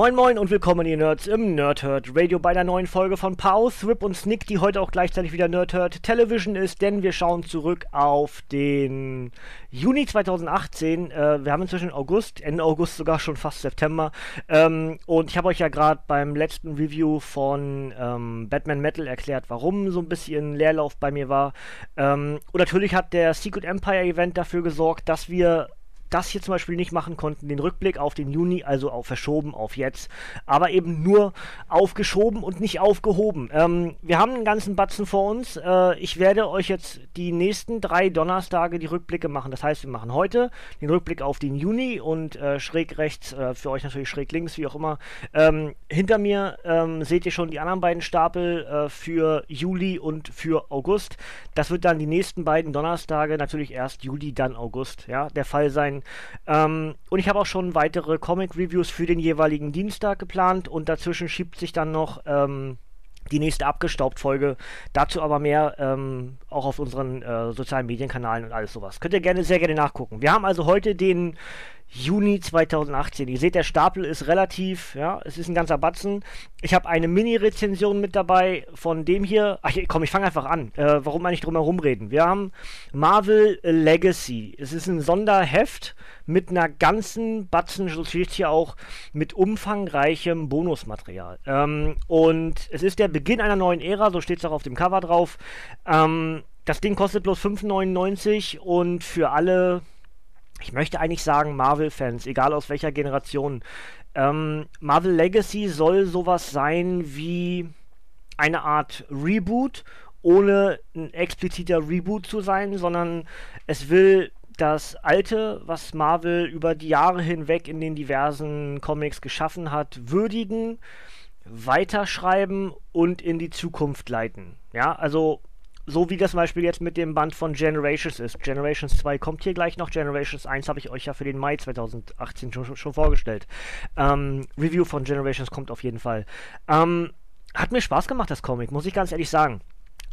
Moin Moin und willkommen ihr Nerds im Nerdhurt Radio bei der neuen Folge von Pause, Rip und Snick, die heute auch gleichzeitig wieder Nerdhurt Television ist, denn wir schauen zurück auf den Juni 2018. Äh, wir haben inzwischen August, Ende August sogar schon fast September. Ähm, und ich habe euch ja gerade beim letzten Review von ähm, Batman Metal erklärt, warum so ein bisschen Leerlauf bei mir war. Ähm, und natürlich hat der Secret Empire Event dafür gesorgt, dass wir das hier zum Beispiel nicht machen konnten, den Rückblick auf den Juni, also auf verschoben auf jetzt, aber eben nur aufgeschoben und nicht aufgehoben. Ähm, wir haben einen ganzen Batzen vor uns. Äh, ich werde euch jetzt die nächsten drei Donnerstage die Rückblicke machen. Das heißt, wir machen heute den Rückblick auf den Juni und äh, schräg rechts, äh, für euch natürlich schräg links, wie auch immer. Ähm, hinter mir ähm, seht ihr schon die anderen beiden Stapel äh, für Juli und für August. Das wird dann die nächsten beiden Donnerstage, natürlich erst Juli, dann August, ja, der Fall sein. Ähm, und ich habe auch schon weitere Comic-Reviews für den jeweiligen Dienstag geplant und dazwischen schiebt sich dann noch ähm, die nächste Abgestaubt-Folge. Dazu aber mehr ähm, auch auf unseren äh, sozialen Medienkanalen und alles sowas. Könnt ihr gerne, sehr gerne nachgucken. Wir haben also heute den Juni 2018. Ihr seht, der Stapel ist relativ, ja, es ist ein ganzer Batzen. Ich habe eine Mini-Rezension mit dabei von dem hier. Ach, komm, ich fange einfach an. Äh, warum eigentlich drum herum reden? Wir haben Marvel Legacy. Es ist ein Sonderheft mit einer ganzen Batzen, so steht hier auch, mit umfangreichem Bonusmaterial. Ähm, und es ist der Beginn einer neuen Ära, so steht es auch auf dem Cover drauf. Ähm, das Ding kostet bloß 5,99 und für alle ich möchte eigentlich sagen Marvel-Fans, egal aus welcher Generation. Ähm, Marvel Legacy soll sowas sein wie eine Art Reboot, ohne ein expliziter Reboot zu sein, sondern es will das Alte, was Marvel über die Jahre hinweg in den diversen Comics geschaffen hat, würdigen, weiterschreiben und in die Zukunft leiten. Ja, also so wie das zum Beispiel jetzt mit dem Band von Generations ist. Generations 2 kommt hier gleich noch. Generations 1 habe ich euch ja für den Mai 2018 schon, schon vorgestellt. Ähm, Review von Generations kommt auf jeden Fall. Ähm, hat mir Spaß gemacht, das Comic, muss ich ganz ehrlich sagen.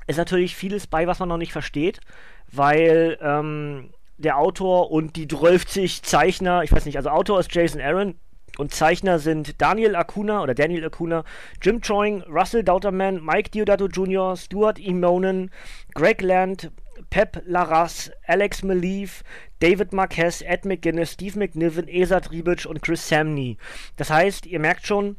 Ist natürlich vieles bei, was man noch nicht versteht, weil ähm, der Autor und die 12 Zeichner, ich weiß nicht, also Autor ist Jason Aaron, und Zeichner sind Daniel Acuna oder Daniel Acuna, Jim Choing, Russell Dauterman, Mike Diodato Jr., Stuart Emonen, Greg Land, Pep Larraz, Alex Malief, David Marquez, Ed McGuinness, Steve McNiven, Esa Tribic und Chris Samney. Das heißt, ihr merkt schon,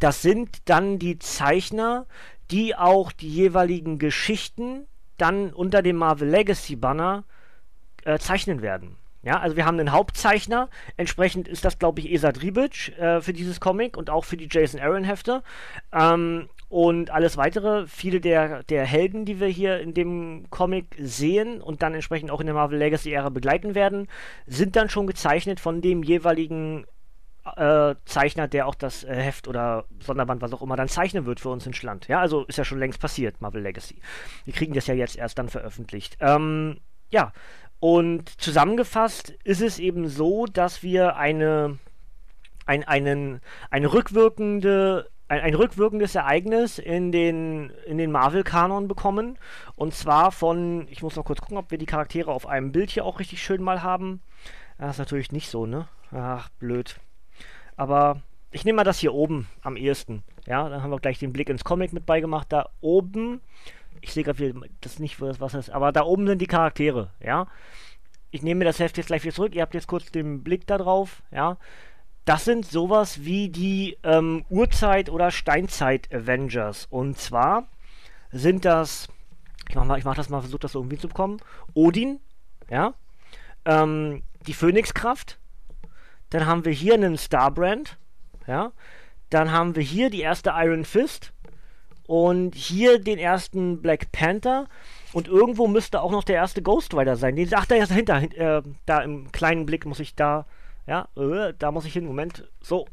das sind dann die Zeichner, die auch die jeweiligen Geschichten dann unter dem Marvel Legacy Banner äh, zeichnen werden. Ja, also wir haben einen Hauptzeichner, entsprechend ist das, glaube ich, Esa Dribic äh, für dieses Comic und auch für die Jason Aaron Hefte. Ähm, und alles weitere, viele der, der Helden, die wir hier in dem Comic sehen und dann entsprechend auch in der Marvel Legacy-Ära begleiten werden, sind dann schon gezeichnet von dem jeweiligen äh, Zeichner, der auch das äh, Heft oder Sonderband, was auch immer, dann zeichnen wird für uns in Schland. Ja, also ist ja schon längst passiert, Marvel Legacy. Wir kriegen das ja jetzt erst dann veröffentlicht. Ähm, ja, und zusammengefasst ist es eben so, dass wir eine, ein, einen, eine rückwirkende ein, ein, rückwirkendes Ereignis in den, in den Marvel-Kanon bekommen. Und zwar von, ich muss noch kurz gucken, ob wir die Charaktere auf einem Bild hier auch richtig schön mal haben. Das ist natürlich nicht so, ne? Ach, blöd. Aber ich nehme mal das hier oben am ehesten. Ja, dann haben wir gleich den Blick ins Comic mit beigemacht. Da oben ich sehe gerade das nicht, was das ist, aber da oben sind die Charaktere, ja. Ich nehme mir das Heft jetzt gleich wieder zurück. Ihr habt jetzt kurz den Blick da drauf, ja. Das sind sowas wie die ähm, Urzeit- oder Steinzeit-Avengers. Und zwar sind das, ich mach, mal, ich mach das mal, versuche das irgendwie zu bekommen. Odin, ja. Ähm, die Phönixkraft. Dann haben wir hier einen Starbrand, ja. Dann haben wir hier die erste Iron Fist. Und hier den ersten Black Panther. Und irgendwo müsste auch noch der erste Ghost Rider sein. Den, ach, da ist dahinter. Äh, da im kleinen Blick muss ich da Ja, äh, da muss ich hin. Moment. So.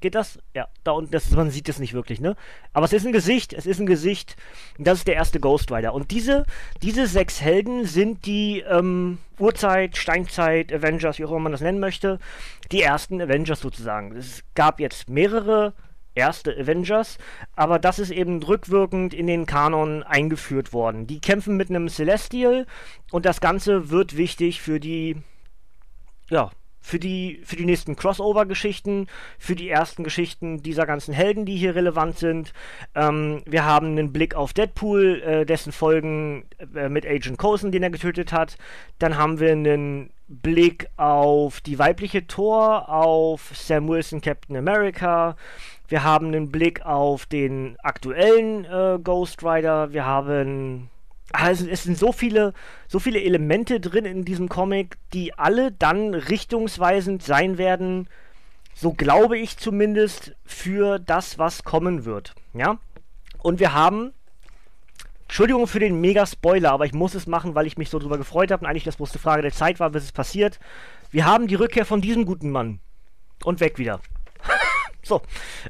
Geht das? Ja, da unten, das, man sieht es nicht wirklich, ne? Aber es ist ein Gesicht, es ist ein Gesicht. Das ist der erste Ghost Rider. Und diese, diese sechs Helden sind die ähm, Urzeit, Steinzeit, Avengers, wie auch immer man das nennen möchte. Die ersten Avengers sozusagen. Es gab jetzt mehrere erste Avengers, aber das ist eben rückwirkend in den Kanon eingeführt worden. Die kämpfen mit einem Celestial und das Ganze wird wichtig für die, ja, für die, für die nächsten Crossover-Geschichten, für die ersten Geschichten dieser ganzen Helden, die hier relevant sind. Ähm, wir haben einen Blick auf Deadpool, äh, dessen Folgen äh, mit Agent Coulson, den er getötet hat. Dann haben wir einen Blick auf die weibliche Thor, auf Sam Wilson, Captain America. Wir haben einen Blick auf den aktuellen äh, Ghost Rider. Wir haben also es sind so viele, so viele Elemente drin in diesem Comic, die alle dann richtungsweisend sein werden, so glaube ich zumindest, für das, was kommen wird. Ja? Und wir haben, Entschuldigung für den Mega-Spoiler, aber ich muss es machen, weil ich mich so drüber gefreut habe und eigentlich das bloß eine Frage der Zeit war, bis es passiert. Wir haben die Rückkehr von diesem guten Mann. Und weg wieder. So.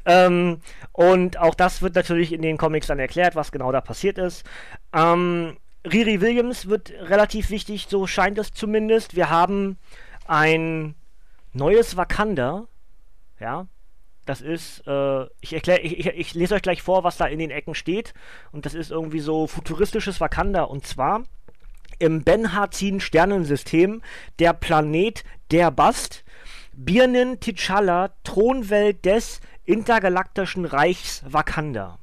Ähm, und auch das wird natürlich in den Comics dann erklärt, was genau da passiert ist. Ähm, Riri Williams wird relativ wichtig, so scheint es zumindest. Wir haben ein neues Wakanda. Ja. Das ist, äh, ich erkläre, ich, ich, ich lese euch gleich vor, was da in den Ecken steht. Und das ist irgendwie so futuristisches Wakanda. Und zwar im Ben-Hazin Sternensystem der Planet der Bast Birnen T'Challa, Thronwelt des intergalaktischen Reichs Wakanda.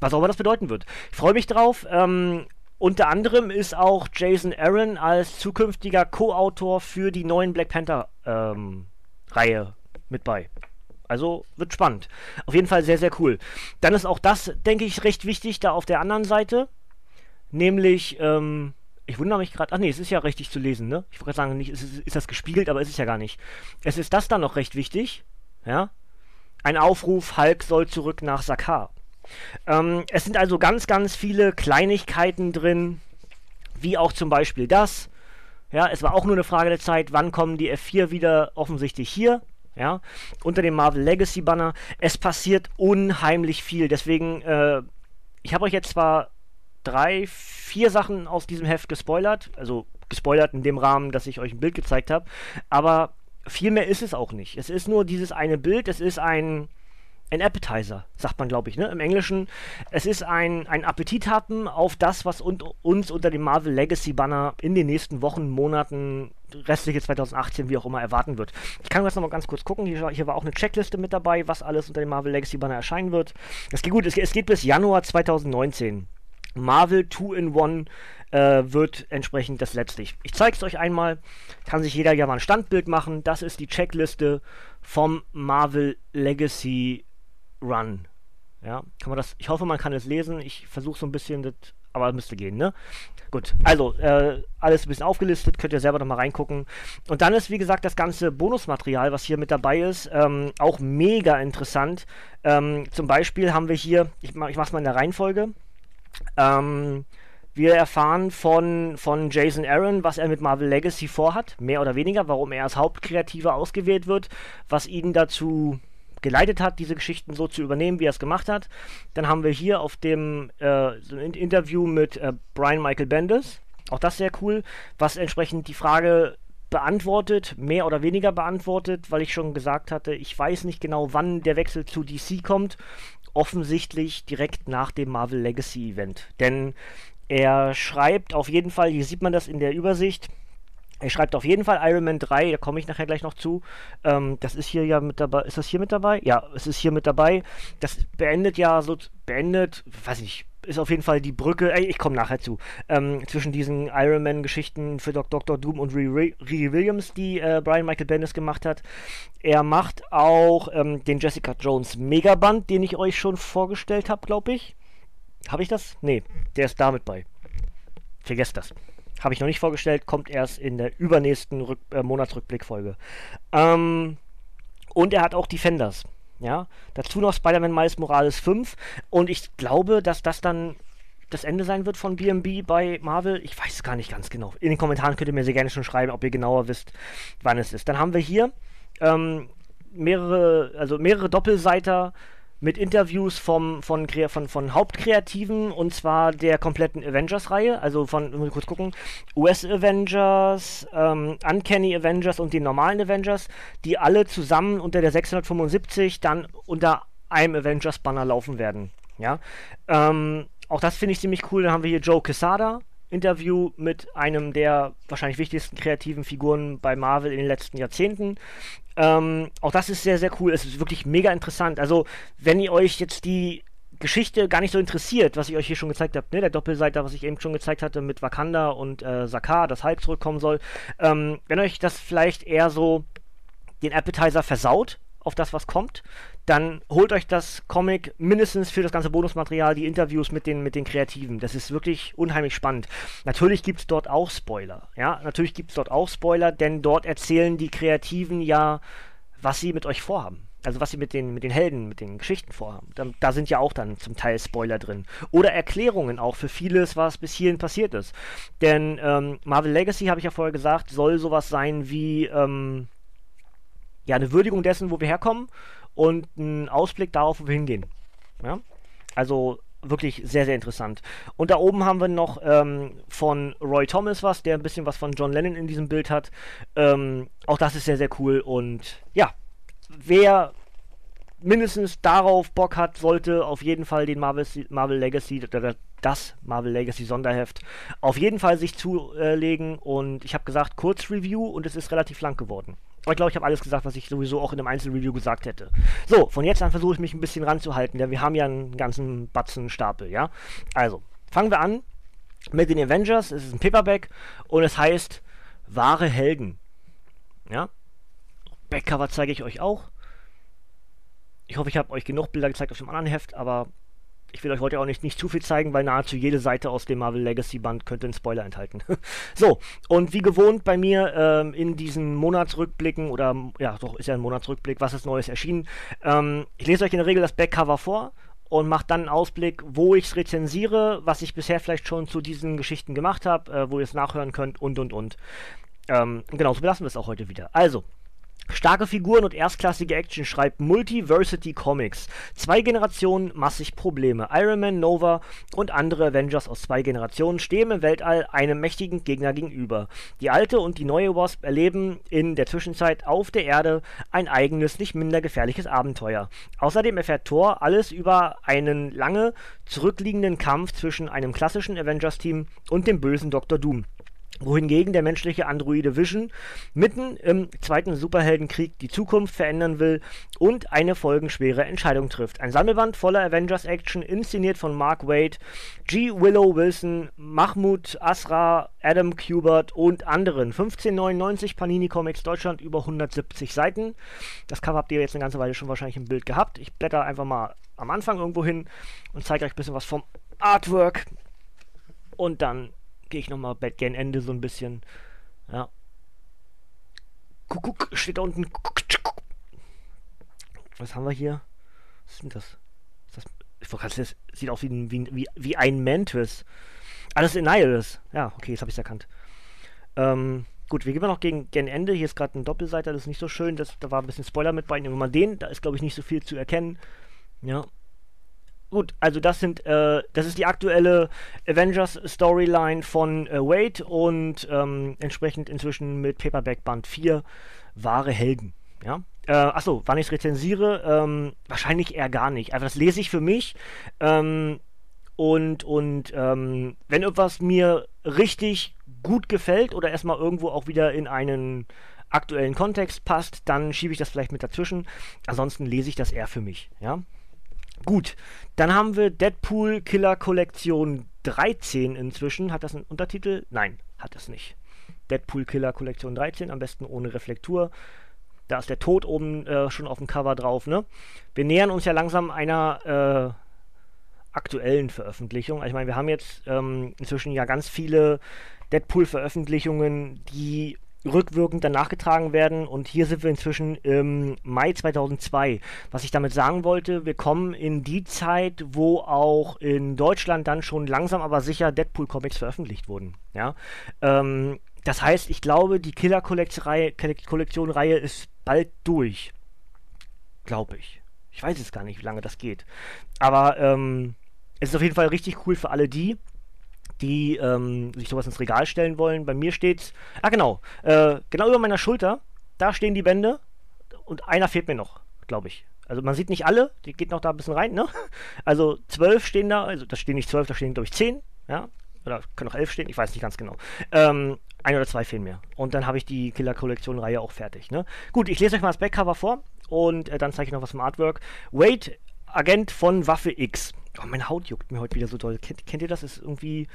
Was auch immer das bedeuten wird. Ich freue mich drauf. Ähm, unter anderem ist auch Jason Aaron als zukünftiger Co-Autor für die neuen Black Panther ähm, mit bei. Also wird spannend. Auf jeden Fall sehr, sehr cool. Dann ist auch das, denke ich, recht wichtig da auf der anderen Seite. Nämlich ähm, ich wundere mich gerade. Ach nee, es ist ja richtig zu lesen, ne? Ich wollte gerade sagen, nicht, ist, ist, das gespiegelt, aber es ist ja gar nicht. Es ist das dann noch recht wichtig. Ja? Ein Aufruf, Hulk soll zurück nach Sakar. Ähm, es sind also ganz, ganz viele Kleinigkeiten drin, wie auch zum Beispiel das. Ja, es war auch nur eine Frage der Zeit, wann kommen die F4 wieder offensichtlich hier. Ja, unter dem Marvel Legacy Banner. Es passiert unheimlich viel. Deswegen, äh, ich habe euch jetzt zwar drei, vier Sachen aus diesem Heft gespoilert. Also gespoilert in dem Rahmen, dass ich euch ein Bild gezeigt habe. Aber viel mehr ist es auch nicht. Es ist nur dieses eine Bild. Es ist ein, ein Appetizer, sagt man, glaube ich, ne? Im Englischen. Es ist ein, ein Appetithappen auf das, was un uns unter dem Marvel Legacy Banner in den nächsten Wochen, Monaten, restliche 2018, wie auch immer, erwarten wird. Ich kann jetzt nochmal ganz kurz gucken. Hier, hier, war auch eine Checkliste mit dabei, was alles unter dem Marvel Legacy Banner erscheinen wird. Es geht gut, es, es geht bis Januar 2019. Marvel 2-in-1 äh, wird entsprechend das letzte. Ich, zeige es euch einmal. Kann sich jeder ja mal ein Standbild machen. Das ist die Checkliste vom Marvel Legacy Run. Ja, kann man das. Ich hoffe, man kann es lesen. Ich versuche so ein bisschen das, aber müsste gehen, ne? Gut, also äh, alles ein bisschen aufgelistet, könnt ihr selber nochmal reingucken. Und dann ist, wie gesagt, das ganze Bonusmaterial, was hier mit dabei ist, ähm, auch mega interessant. Ähm, zum Beispiel haben wir hier, ich, ich mach's mal in der Reihenfolge. Ähm, wir erfahren von, von Jason Aaron, was er mit Marvel Legacy vorhat, mehr oder weniger, warum er als Hauptkreativer ausgewählt wird, was ihn dazu geleitet hat, diese Geschichten so zu übernehmen, wie er es gemacht hat. Dann haben wir hier auf dem äh, so ein Interview mit äh, Brian Michael Bendis, auch das sehr cool, was entsprechend die Frage beantwortet, mehr oder weniger beantwortet, weil ich schon gesagt hatte, ich weiß nicht genau, wann der Wechsel zu DC kommt offensichtlich direkt nach dem Marvel Legacy Event. Denn er schreibt auf jeden Fall, hier sieht man das in der Übersicht, er schreibt auf jeden Fall Iron Man 3, da komme ich nachher gleich noch zu. Ähm, das ist hier ja mit dabei. Ist das hier mit dabei? Ja, es ist hier mit dabei. Das beendet ja so, beendet, weiß ich nicht, ist auf jeden Fall die Brücke, ey, ich komme nachher zu, ähm, zwischen diesen Iron Man-Geschichten für Dr. Doom und Riri Williams, die äh, Brian Michael Bendis gemacht hat. Er macht auch ähm, den Jessica Jones Megaband, den ich euch schon vorgestellt habe, glaube ich. Habe ich das? Nee, der ist damit bei. Vergesst das. Habe ich noch nicht vorgestellt, kommt erst in der übernächsten Rück äh, Monatsrückblickfolge. Ähm, und er hat auch Defenders. Ja, dazu noch Spider-Man Miles Morales 5 und ich glaube, dass das dann das Ende sein wird von BMB bei Marvel. Ich weiß es gar nicht ganz genau. In den Kommentaren könnt ihr mir sehr gerne schon schreiben, ob ihr genauer wisst, wann es ist. Dann haben wir hier ähm, mehrere, also mehrere Doppelseiter mit Interviews vom, von, von, von Hauptkreativen und zwar der kompletten Avengers-Reihe, also von, muss ich kurz gucken, US-Avengers, ähm, Uncanny Avengers und den normalen Avengers, die alle zusammen unter der 675 dann unter einem Avengers-Banner laufen werden. Ja, ähm, auch das finde ich ziemlich cool. Dann haben wir hier Joe Quesada, Interview mit einem der wahrscheinlich wichtigsten kreativen Figuren bei Marvel in den letzten Jahrzehnten. Ähm, auch das ist sehr, sehr cool. Es ist wirklich mega interessant. Also, wenn ihr euch jetzt die Geschichte gar nicht so interessiert, was ich euch hier schon gezeigt habe, ne, der Doppelseiter, was ich eben schon gezeigt hatte mit Wakanda und äh, Sakaar, das Hulk zurückkommen soll, ähm, wenn euch das vielleicht eher so den Appetizer versaut, auf das, was kommt, dann holt euch das Comic mindestens für das ganze Bonusmaterial, die Interviews mit den, mit den Kreativen. Das ist wirklich unheimlich spannend. Natürlich gibt es dort auch Spoiler. Ja, natürlich gibt es dort auch Spoiler, denn dort erzählen die Kreativen ja, was sie mit euch vorhaben. Also was sie mit den, mit den Helden, mit den Geschichten vorhaben. Da, da sind ja auch dann zum Teil Spoiler drin. Oder Erklärungen auch für vieles, was bis hierhin passiert ist. Denn ähm, Marvel Legacy, habe ich ja vorher gesagt, soll sowas sein wie ähm, ja, eine Würdigung dessen, wo wir herkommen und ein Ausblick darauf, wo wir hingehen. Ja? Also wirklich sehr, sehr interessant. Und da oben haben wir noch ähm, von Roy Thomas was, der ein bisschen was von John Lennon in diesem Bild hat. Ähm, auch das ist sehr, sehr cool. Und ja, wer mindestens darauf Bock hat, sollte auf jeden Fall den Marvel, Marvel Legacy oder das Marvel Legacy Sonderheft auf jeden Fall sich zulegen. Und ich habe gesagt, Kurzreview und es ist relativ lang geworden. Aber ich glaube, ich habe alles gesagt, was ich sowieso auch in einem Einzelreview gesagt hätte. So, von jetzt an versuche ich mich ein bisschen ranzuhalten, denn wir haben ja einen ganzen Batzen Stapel, ja? Also, fangen wir an mit den Avengers. Es ist ein Paperback und es heißt Wahre Helden. Ja? Backcover zeige ich euch auch. Ich hoffe, ich habe euch genug Bilder gezeigt auf dem anderen Heft, aber ich will euch heute auch nicht, nicht zu viel zeigen, weil nahezu jede Seite aus dem Marvel Legacy Band könnte einen Spoiler enthalten. so, und wie gewohnt bei mir ähm, in diesen Monatsrückblicken, oder ja, doch, ist ja ein Monatsrückblick, was ist Neues erschienen. Ähm, ich lese euch in der Regel das Backcover vor und mache dann einen Ausblick, wo ich es rezensiere, was ich bisher vielleicht schon zu diesen Geschichten gemacht habe, äh, wo ihr es nachhören könnt und und und. Ähm, genau, so belassen wir es auch heute wieder. Also, Starke Figuren und erstklassige Action schreibt Multiversity Comics. Zwei Generationen, massig Probleme. Iron Man, Nova und andere Avengers aus zwei Generationen stehen im Weltall einem mächtigen Gegner gegenüber. Die alte und die neue Wasp erleben in der Zwischenzeit auf der Erde ein eigenes, nicht minder gefährliches Abenteuer. Außerdem erfährt Thor alles über einen lange zurückliegenden Kampf zwischen einem klassischen Avengers-Team und dem bösen Dr. Doom wohingegen der menschliche Androide Vision mitten im zweiten Superheldenkrieg die Zukunft verändern will und eine folgenschwere Entscheidung trifft. Ein Sammelband voller Avengers-Action, inszeniert von Mark Waid, G. Willow Wilson, Mahmoud Asra, Adam Kubert und anderen. 1599 Panini Comics Deutschland, über 170 Seiten. Das Cover habt ihr jetzt eine ganze Weile schon wahrscheinlich im Bild gehabt. Ich blätter einfach mal am Anfang irgendwo hin und zeige euch ein bisschen was vom Artwork. Und dann gehe ich nochmal bei gen Ende so ein bisschen. Ja. Kuckuck, steht da unten. Was haben wir hier? Was ist denn das? Ist das ich wollte das sieht aus wie, ein, wie, wie, ein Mantis. Ah, das ist Annihilus. Ja, okay, jetzt habe ich es erkannt. Ähm, gut, wir gehen noch gegen, gen Ende. Hier ist gerade ein Doppelseiter, das ist nicht so schön. Das, da war ein bisschen Spoiler mit bei. Nehmen wir mal den. Da ist, glaube ich, nicht so viel zu erkennen. Ja, Gut, also das sind, äh, das ist die aktuelle Avengers Storyline von äh, Wade und ähm, entsprechend inzwischen mit Paperback Band 4 wahre Helden. Ja. Äh, achso, wann ich es rezensiere, ähm, wahrscheinlich eher gar nicht. Also das lese ich für mich. Ähm, und und ähm, wenn etwas mir richtig gut gefällt oder erstmal irgendwo auch wieder in einen aktuellen Kontext passt, dann schiebe ich das vielleicht mit dazwischen. Ansonsten lese ich das eher für mich. Ja. Gut, dann haben wir Deadpool Killer Kollektion 13 inzwischen. Hat das einen Untertitel? Nein, hat es nicht. Deadpool Killer Kollektion 13, am besten ohne Reflektur. Da ist der Tod oben äh, schon auf dem Cover drauf. Ne? Wir nähern uns ja langsam einer äh, aktuellen Veröffentlichung. Also ich meine, wir haben jetzt ähm, inzwischen ja ganz viele Deadpool-Veröffentlichungen, die rückwirkend dann nachgetragen werden. Und hier sind wir inzwischen im Mai 2002. Was ich damit sagen wollte, wir kommen in die Zeit, wo auch in Deutschland dann schon langsam aber sicher Deadpool-Comics veröffentlicht wurden. Ja. Ähm, das heißt, ich glaube, die Killer-Kollektion-Reihe ist bald durch. Glaube ich. Ich weiß jetzt gar nicht, wie lange das geht. Aber ähm, es ist auf jeden Fall richtig cool für alle die, die ähm, sich sowas ins Regal stellen wollen. Bei mir steht's. Ah, genau. Äh, genau über meiner Schulter. Da stehen die Bände. Und einer fehlt mir noch, glaube ich. Also man sieht nicht alle, die geht noch da ein bisschen rein, ne? Also zwölf stehen da, also da stehen nicht zwölf, da stehen, glaube ich, zehn, ja? Oder können auch elf stehen, ich weiß nicht ganz genau. Ähm, ein oder zwei fehlen mir. Und dann habe ich die Killer-Kollektion-Reihe auch fertig, ne? Gut, ich lese euch mal das Backcover vor und äh, dann zeige ich noch was vom Artwork. Wade, Agent von Waffe X. Oh, meine Haut juckt mir heute wieder so doll. Kennt, kennt ihr das? Ist irgendwie.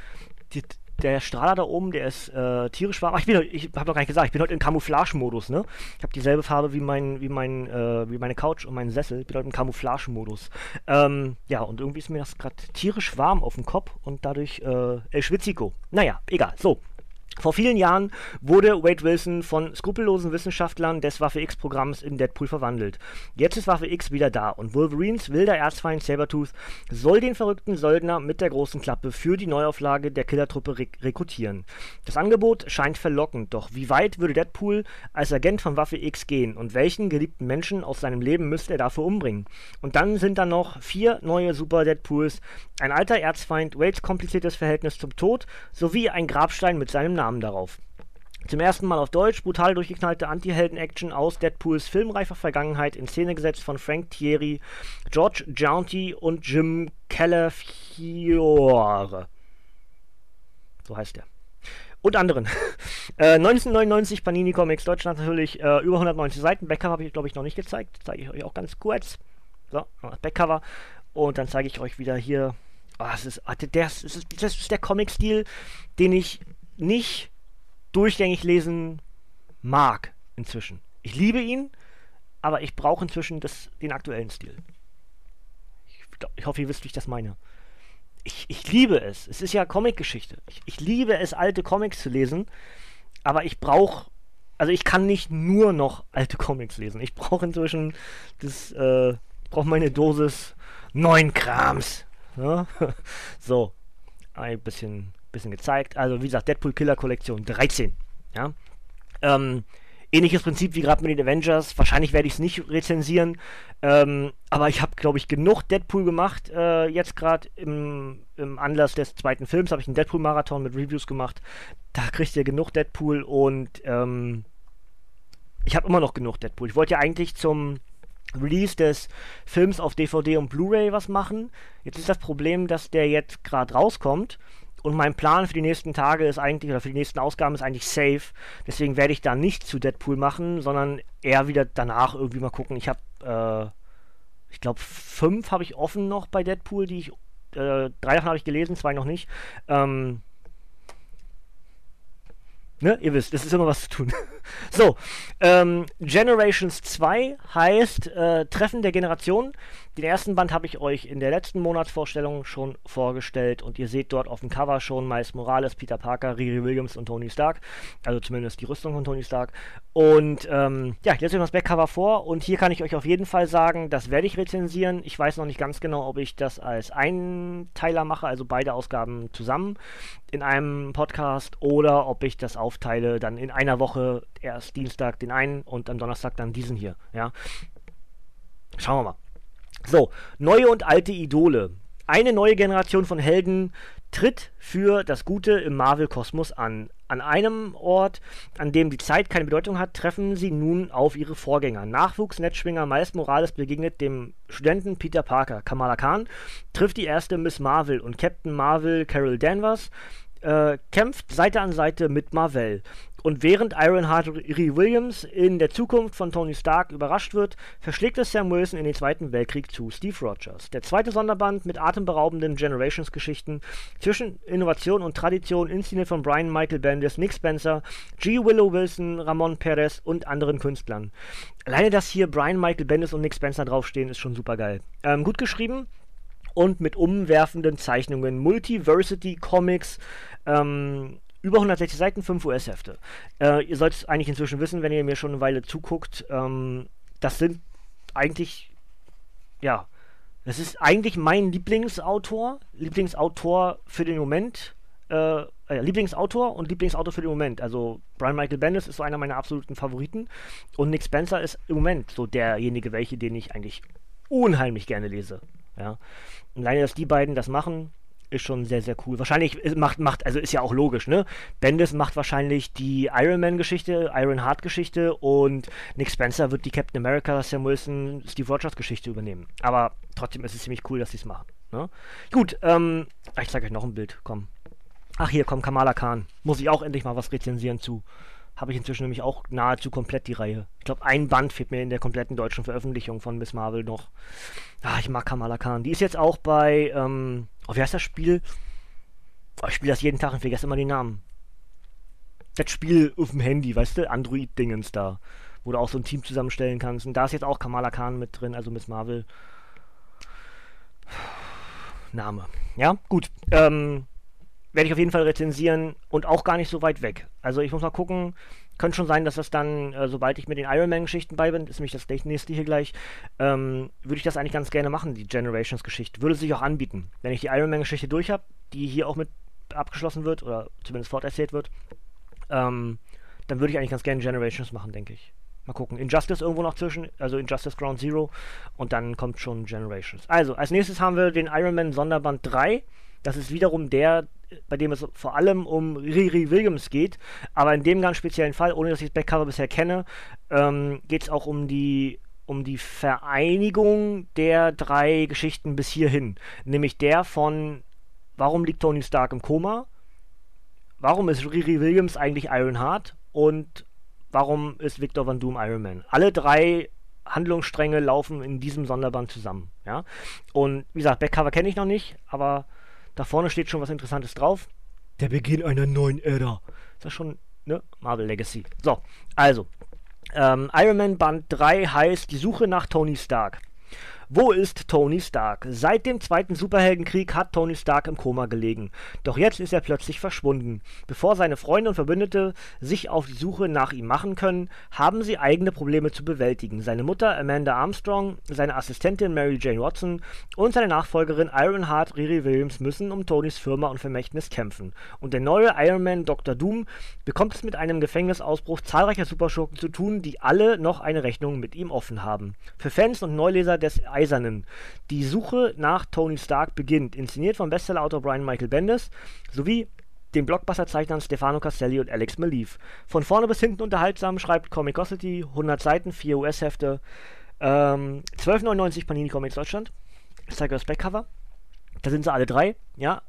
Die, der Strahler da oben, der ist äh, tierisch warm. Ach, ich, ich habe doch gar nicht gesagt, ich bin heute in Camouflage-Modus, ne? Ich habe dieselbe Farbe wie mein, wie mein, äh, wie meine Couch und mein Sessel. Ich bin heute im Camouflage-Modus. Ähm, ja, und irgendwie ist mir das gerade tierisch warm auf dem Kopf und dadurch äh, El Schwitzico. Naja, egal. So, vor vielen Jahren wurde Wade Wilson von skrupellosen Wissenschaftlern des Waffe X-Programms in Deadpool verwandelt. Jetzt ist Waffe X wieder da und Wolverines wilder Erzfeind Sabertooth soll den verrückten Söldner mit der großen Klappe für die Neuauflage der Killertruppe rek rekrutieren. Das Angebot scheint verlockend, doch wie weit würde Deadpool als Agent von Waffe X gehen und welchen geliebten Menschen aus seinem Leben müsste er dafür umbringen? Und dann sind da noch vier neue Super Deadpools, ein alter Erzfeind, Wades kompliziertes Verhältnis zum Tod sowie ein Grabstein mit seinem Namen darauf. Zum ersten Mal auf Deutsch brutal durchgeknallte Anti-Helden-Action aus Deadpools filmreifer Vergangenheit in Szene gesetzt von Frank Thierry, George Jaunty und Jim Calafiore. So heißt er. Und anderen. äh, 1999 Panini Comics Deutschland natürlich äh, über 190 Seiten. Backcover habe ich glaube ich noch nicht gezeigt. Zeige ich euch auch ganz kurz. So, Backcover. Und dann zeige ich euch wieder hier. Oh, das, ist, ah, das, ist, das ist der Comic-Stil, den ich nicht durchgängig lesen mag inzwischen. Ich liebe ihn, aber ich brauche inzwischen das, den aktuellen Stil. Ich, ich, hoffe, ihr wisst, wie ich das meine. Ich, ich liebe es. Es ist ja Comicgeschichte. Ich, ich liebe es, alte Comics zu lesen, aber ich brauche, also ich kann nicht nur noch alte Comics lesen. Ich brauche inzwischen das, äh, ich brauche meine Dosis neuen Krams. Ja? so, ein bisschen bisschen gezeigt. Also wie gesagt, Deadpool Killer Kollektion 13. Ja. Ähm, ähnliches Prinzip wie gerade mit den Avengers. Wahrscheinlich werde ich es nicht rezensieren. Ähm, aber ich habe, glaube ich, genug Deadpool gemacht. Äh, jetzt gerade im, im, Anlass des zweiten Films habe ich einen Deadpool-Marathon mit Reviews gemacht. Da kriegt ihr genug Deadpool und ähm, ich habe immer noch genug Deadpool. Ich wollte ja eigentlich zum Release des Films auf DVD und Blu-ray was machen. Jetzt ist das Problem, dass der jetzt gerade rauskommt und mein Plan für die nächsten Tage ist eigentlich, oder für die nächsten Ausgaben ist eigentlich safe. Deswegen werde ich da nicht zu Deadpool machen, sondern eher wieder danach irgendwie mal gucken. Ich habe, äh, ich glaube, fünf habe ich offen noch bei Deadpool, die ich, äh, drei davon habe ich gelesen, zwei noch nicht. Ähm, Ne? Ihr wisst, es ist immer was zu tun. so, ähm, Generations 2 heißt äh, Treffen der Generationen. Den ersten Band habe ich euch in der letzten Monatsvorstellung schon vorgestellt und ihr seht dort auf dem Cover schon Miles Morales, Peter Parker, Riri Williams und Tony Stark. Also zumindest die Rüstung von Tony Stark. Und ähm, ja, jetzt euch das Backcover vor und hier kann ich euch auf jeden Fall sagen, das werde ich rezensieren. Ich weiß noch nicht ganz genau, ob ich das als Einteiler mache, also beide Ausgaben zusammen in einem Podcast oder ob ich das aufteile, dann in einer Woche erst Dienstag den einen und am Donnerstag dann diesen hier. Ja. Schauen wir mal. So, neue und alte Idole. Eine neue Generation von Helden tritt für das Gute im Marvel-Kosmos an. An einem Ort, an dem die Zeit keine Bedeutung hat, treffen sie nun auf ihre Vorgänger. Nachwuchs-Netzschwinger Miles Morales begegnet dem Studenten Peter Parker. Kamala Khan trifft die erste Miss Marvel und Captain Marvel Carol Danvers äh, kämpft Seite an Seite mit Marvel. Und während Ironheart Ree Williams in der Zukunft von Tony Stark überrascht wird, verschlägt es Sam Wilson in den Zweiten Weltkrieg zu Steve Rogers. Der zweite Sonderband mit atemberaubenden Generations-Geschichten zwischen Innovation und Tradition, inszeniert von Brian Michael Bendis, Nick Spencer, G. Willow Wilson, Ramon Perez und anderen Künstlern. Alleine, dass hier Brian Michael Bendis und Nick Spencer draufstehen, ist schon super geil. Ähm, gut geschrieben, und mit umwerfenden Zeichnungen. Multiversity Comics ähm, über 160 Seiten, 5 US-Hefte. Äh, ihr sollt es eigentlich inzwischen wissen, wenn ihr mir schon eine Weile zuguckt. Ähm, das sind eigentlich, ja, das ist eigentlich mein Lieblingsautor, Lieblingsautor für den Moment. Äh, äh, Lieblingsautor und Lieblingsautor für den Moment. Also Brian Michael Bendis ist so einer meiner absoluten Favoriten und Nick Spencer ist im Moment so derjenige, welche, den ich eigentlich unheimlich gerne lese. Ja. Und alleine, dass die beiden das machen, ist schon sehr, sehr cool. Wahrscheinlich macht, macht, also ist ja auch logisch, ne? Bendis macht wahrscheinlich die Iron Man-Geschichte, Iron Heart-Geschichte und Nick Spencer wird die Captain America, Sam Wilson, Steve Rogers-Geschichte übernehmen. Aber trotzdem ist es ziemlich cool, dass sie es machen. Ne? Gut, ähm, ich zeige euch noch ein Bild, komm. Ach, hier kommt Kamala Khan. Muss ich auch endlich mal was rezensieren zu. Habe ich inzwischen nämlich auch nahezu komplett die Reihe. Ich glaube, ein Band fehlt mir in der kompletten deutschen Veröffentlichung von Miss Marvel noch. Ah, ich mag Kamala Khan. Die ist jetzt auch bei, ähm, oh, wie heißt das Spiel? Oh, ich spiele das jeden Tag und vergesse immer die Namen. Das Spiel auf dem Handy, weißt du? Android-Dingens da. Wo du auch so ein Team zusammenstellen kannst. Und da ist jetzt auch Kamala Khan mit drin, also Miss Marvel. Name. Ja, gut. Ähm, werde ich auf jeden Fall rezensieren und auch gar nicht so weit weg. Also ich muss mal gucken. Könnte schon sein, dass das dann, äh, sobald ich mit den Iron Man-Geschichten bei bin, ist nämlich das nächste hier gleich, ähm, würde ich das eigentlich ganz gerne machen, die Generations-Geschichte. Würde sich auch anbieten. Wenn ich die Iron Man-Geschichte durch habe, die hier auch mit abgeschlossen wird oder zumindest forterzählt wird, ähm, dann würde ich eigentlich ganz gerne Generations machen, denke ich. Mal gucken. Injustice irgendwo noch zwischen, also Injustice Ground Zero und dann kommt schon Generations. Also, als nächstes haben wir den Iron Man Sonderband 3. Das ist wiederum der, bei dem es vor allem um Riri Williams geht. Aber in dem ganz speziellen Fall, ohne dass ich das Backcover bisher kenne, ähm, geht es auch um die um die Vereinigung der drei Geschichten bis hierhin. Nämlich der von Warum liegt Tony Stark im Koma? Warum ist Riri Williams eigentlich Ironheart? Und warum ist Victor Van Doom Iron Man? Alle drei Handlungsstränge laufen in diesem Sonderband zusammen. Ja? Und wie gesagt, Backcover kenne ich noch nicht, aber da vorne steht schon was Interessantes drauf. Der Beginn einer neuen Ära. Ist das schon, ne? Marvel Legacy. So, also. Ähm, Iron Man Band 3 heißt Die Suche nach Tony Stark. Wo ist Tony Stark? Seit dem zweiten Superheldenkrieg hat Tony Stark im Koma gelegen. Doch jetzt ist er plötzlich verschwunden. Bevor seine Freunde und Verbündete sich auf die Suche nach ihm machen können, haben sie eigene Probleme zu bewältigen. Seine Mutter Amanda Armstrong, seine Assistentin Mary Jane Watson und seine Nachfolgerin Ironheart Riri Williams müssen um Tonys Firma und Vermächtnis kämpfen. Und der neue Iron Man Dr. Doom bekommt es mit einem Gefängnisausbruch zahlreicher Superschurken zu tun, die alle noch eine Rechnung mit ihm offen haben. Für Fans und Neuleser des Eisernen. Die Suche nach Tony Stark beginnt, inszeniert vom Bestsellerautor Brian Michael Bendis sowie den Blockbuster-Zeichnern Stefano Castelli und Alex Maliv. Von vorne bis hinten unterhaltsam schreibt Comicosity, 100 Seiten, 4 US-Hefte, ähm, 12,99 Panini Comics Deutschland. Das Backcover. Da sind sie alle drei, ja.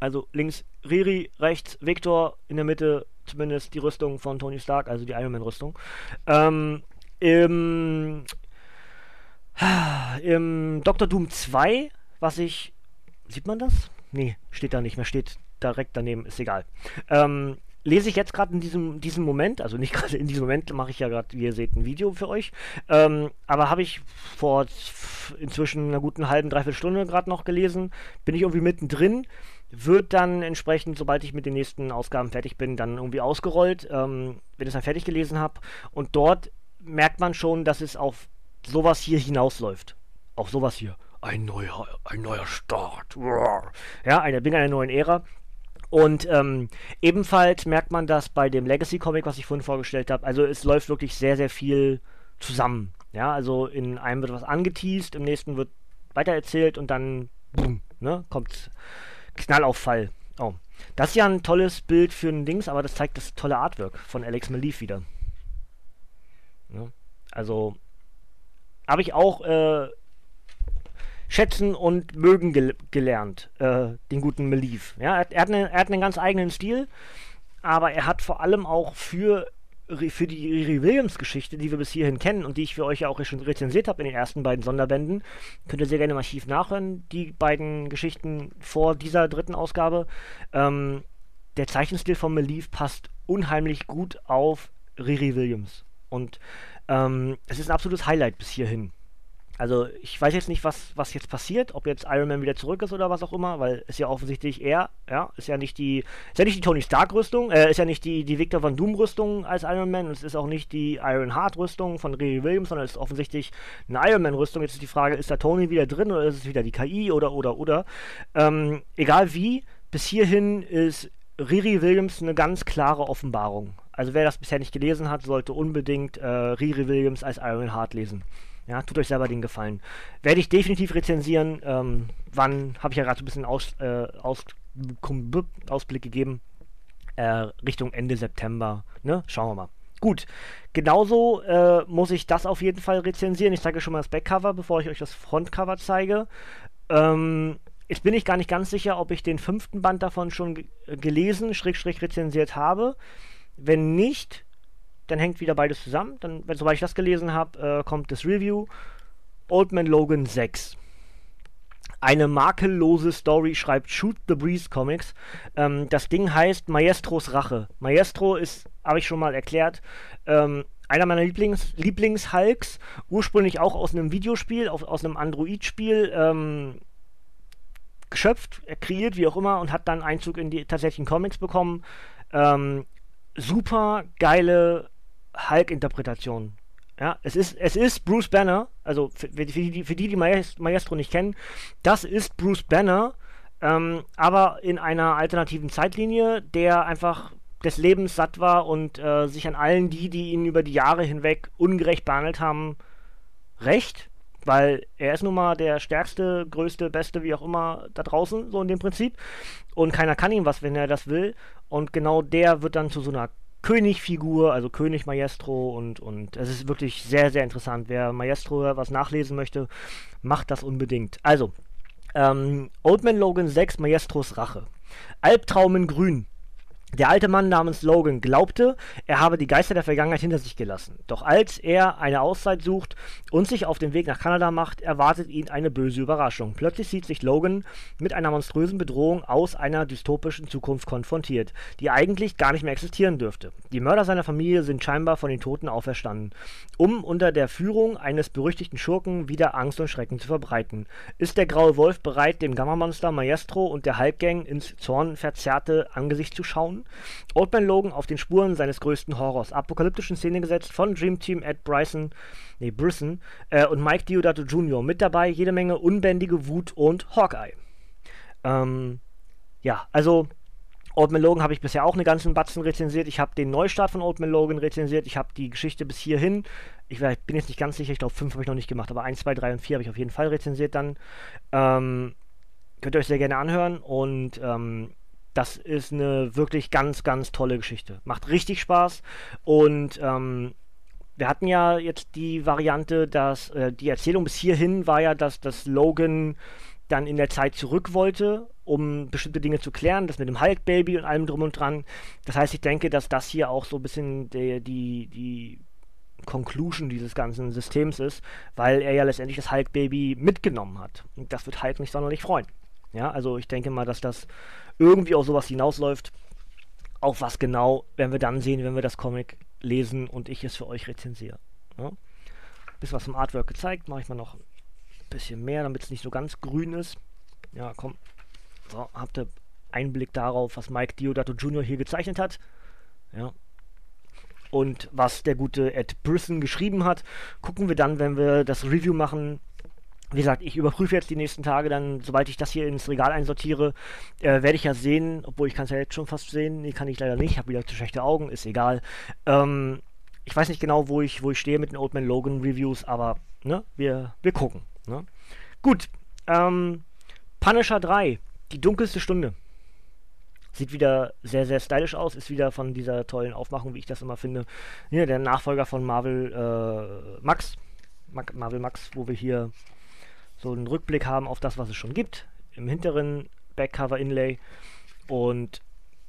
Also links Riri, rechts Victor, in der Mitte zumindest die Rüstung von Tony Stark, also die Iron Man-Rüstung. Ähm, Im im Dr. Doom 2, was ich. Sieht man das? Nee, steht da nicht mehr, steht direkt daneben, ist egal. Ähm, lese ich jetzt gerade in diesem, diesem Moment, also nicht gerade in diesem Moment, mache ich ja gerade, wie ihr seht, ein Video für euch, ähm, aber habe ich vor inzwischen einer guten halben, dreiviertel Stunde gerade noch gelesen, bin ich irgendwie mittendrin, wird dann entsprechend, sobald ich mit den nächsten Ausgaben fertig bin, dann irgendwie ausgerollt, ähm, wenn ich es dann fertig gelesen habe und dort merkt man schon, dass es auf sowas hier hinausläuft. Auch sowas hier. Ein neuer, ein neuer Start. Ja, eine, bin einer neuen Ära. Und ähm, ebenfalls merkt man das bei dem Legacy-Comic, was ich vorhin vorgestellt habe. Also es läuft wirklich sehr, sehr viel zusammen. Ja, also in einem wird was angeteased, im nächsten wird weitererzählt und dann boom, ne, kommt Knallauffall. Oh. Das ist ja ein tolles Bild für ein Dings, aber das zeigt das tolle Artwork von Alex Malief wieder. Ja, also habe ich auch äh, schätzen und mögen gel gelernt, äh, den guten Melief. Ja, er, er, hat eine, er hat einen ganz eigenen Stil, aber er hat vor allem auch für, für die Riri Williams-Geschichte, die wir bis hierhin kennen und die ich für euch ja auch schon rezensiert habe in den ersten beiden Sonderbänden, könnt ihr sehr gerne im Archiv nachhören, die beiden Geschichten vor dieser dritten Ausgabe. Ähm, der Zeichenstil von Melief passt unheimlich gut auf Riri Williams. Und ähm, es ist ein absolutes Highlight bis hierhin. Also ich weiß jetzt nicht, was, was jetzt passiert, ob jetzt Iron Man wieder zurück ist oder was auch immer, weil ist ja offensichtlich er, ja, ist ja nicht die, ist ja nicht die Tony Stark Rüstung, äh, ist ja nicht die, die Victor Van Doom Rüstung als Iron Man, und es ist auch nicht die Iron Heart Rüstung von Riri Williams, sondern es ist offensichtlich eine Iron Man Rüstung. Jetzt ist die Frage, ist da Tony wieder drin oder ist es wieder die KI oder oder oder? Ähm, egal wie, bis hierhin ist Riri Williams eine ganz klare Offenbarung. Also wer das bisher nicht gelesen hat, sollte unbedingt äh, Riri Williams als Iron Heart lesen. Ja, tut euch selber den Gefallen. Werde ich definitiv rezensieren. Ähm, wann habe ich ja gerade so ein bisschen Aus, äh, Aus, Ausblick gegeben. Äh, Richtung Ende September. Ne? Schauen wir mal. Gut, genauso äh, muss ich das auf jeden Fall rezensieren. Ich zeige schon mal das Backcover, bevor ich euch das Frontcover zeige. Ähm, jetzt bin ich gar nicht ganz sicher, ob ich den fünften Band davon schon gelesen, schräg, rezensiert habe. Wenn nicht, dann hängt wieder beides zusammen. Dann, wenn, sobald ich das gelesen habe, äh, kommt das Review. Old Man Logan 6. Eine makellose Story schreibt Shoot the Breeze Comics. Ähm, das Ding heißt Maestros Rache. Maestro ist, habe ich schon mal erklärt, ähm, einer meiner Lieblings, Lieblings-Hulks. Ursprünglich auch aus einem Videospiel, auf, aus einem Android-Spiel. Ähm, geschöpft, kreiert, wie auch immer, und hat dann Einzug in die tatsächlichen Comics bekommen. Ähm, super geile Hulk-Interpretation. Ja, es ist, es ist Bruce Banner, also für, für, die, für die, die Maestro nicht kennen, das ist Bruce Banner, ähm, aber in einer alternativen Zeitlinie, der einfach des Lebens satt war und äh, sich an allen die, die ihn über die Jahre hinweg ungerecht behandelt haben, recht, weil er ist nun mal der stärkste, größte, beste, wie auch immer, da draußen, so in dem Prinzip. Und keiner kann ihm was, wenn er das will. Und genau der wird dann zu so einer Königfigur, also König Maestro und, und es ist wirklich sehr, sehr interessant. Wer Maestro was nachlesen möchte, macht das unbedingt. Also, ähm, Old Man Logan 6, Maestros Rache. Albtraum in Grün. Der alte Mann namens Logan glaubte, er habe die Geister der Vergangenheit hinter sich gelassen. Doch als er eine Auszeit sucht und sich auf den Weg nach Kanada macht, erwartet ihn eine böse Überraschung. Plötzlich sieht sich Logan mit einer monströsen Bedrohung aus einer dystopischen Zukunft konfrontiert, die eigentlich gar nicht mehr existieren dürfte. Die Mörder seiner Familie sind scheinbar von den Toten auferstanden, um unter der Führung eines berüchtigten Schurken wieder Angst und Schrecken zu verbreiten. Ist der graue Wolf bereit, dem Gamma-Monster Maestro und der Halbgang ins zornverzerrte Angesicht zu schauen? Old Man Logan auf den Spuren seines größten Horrors. Apokalyptischen Szene gesetzt von Dream Team Ed Bryson, nee, Brisson äh, und Mike Diodato Jr. Mit dabei jede Menge unbändige Wut und Hawkeye. Ähm, ja, also Old Man Logan habe ich bisher auch eine ganzen Batzen rezensiert. Ich habe den Neustart von Old Man Logan rezensiert. Ich habe die Geschichte bis hierhin. Ich bin jetzt nicht ganz sicher, ich glaube, fünf habe ich noch nicht gemacht, aber 1, 2, 3 und 4 habe ich auf jeden Fall rezensiert dann. Ähm, könnt ihr euch sehr gerne anhören und ähm, das ist eine wirklich ganz, ganz tolle Geschichte. Macht richtig Spaß und ähm, wir hatten ja jetzt die Variante, dass äh, die Erzählung bis hierhin war ja, dass, dass Logan dann in der Zeit zurück wollte, um bestimmte Dinge zu klären, das mit dem Hulk-Baby und allem drum und dran. Das heißt, ich denke, dass das hier auch so ein bisschen die, die, die Conclusion dieses ganzen Systems ist, weil er ja letztendlich das Hulk-Baby mitgenommen hat. Und das wird Hulk nicht sonderlich freuen. Ja, also ich denke mal, dass das irgendwie auf sowas hinausläuft. Auf was genau, werden wir dann sehen, wenn wir das Comic lesen und ich es für euch rezensiere. Ja? Bisschen was vom Artwork gezeigt, mache ich mal noch ein bisschen mehr, damit es nicht so ganz grün ist. Ja, komm. So, habt ihr Einblick darauf, was Mike Diodato Jr. hier gezeichnet hat. Ja. Und was der gute Ed Brisson geschrieben hat, gucken wir dann, wenn wir das Review machen, wie gesagt, ich überprüfe jetzt die nächsten Tage dann, sobald ich das hier ins Regal einsortiere, äh, werde ich ja sehen, obwohl ich kann es ja jetzt schon fast sehen, nee, kann ich leider nicht, habe wieder zu schlechte Augen, ist egal. Ähm, ich weiß nicht genau, wo ich, wo ich stehe mit den Old Man Logan Reviews, aber ne, wir, wir gucken. Ne? Gut, ähm, Punisher 3, die dunkelste Stunde. Sieht wieder sehr, sehr stylisch aus, ist wieder von dieser tollen Aufmachung, wie ich das immer finde. Ja, der Nachfolger von Marvel äh, Max, Marvel Max, wo wir hier so einen Rückblick haben auf das, was es schon gibt. Im hinteren Backcover-Inlay und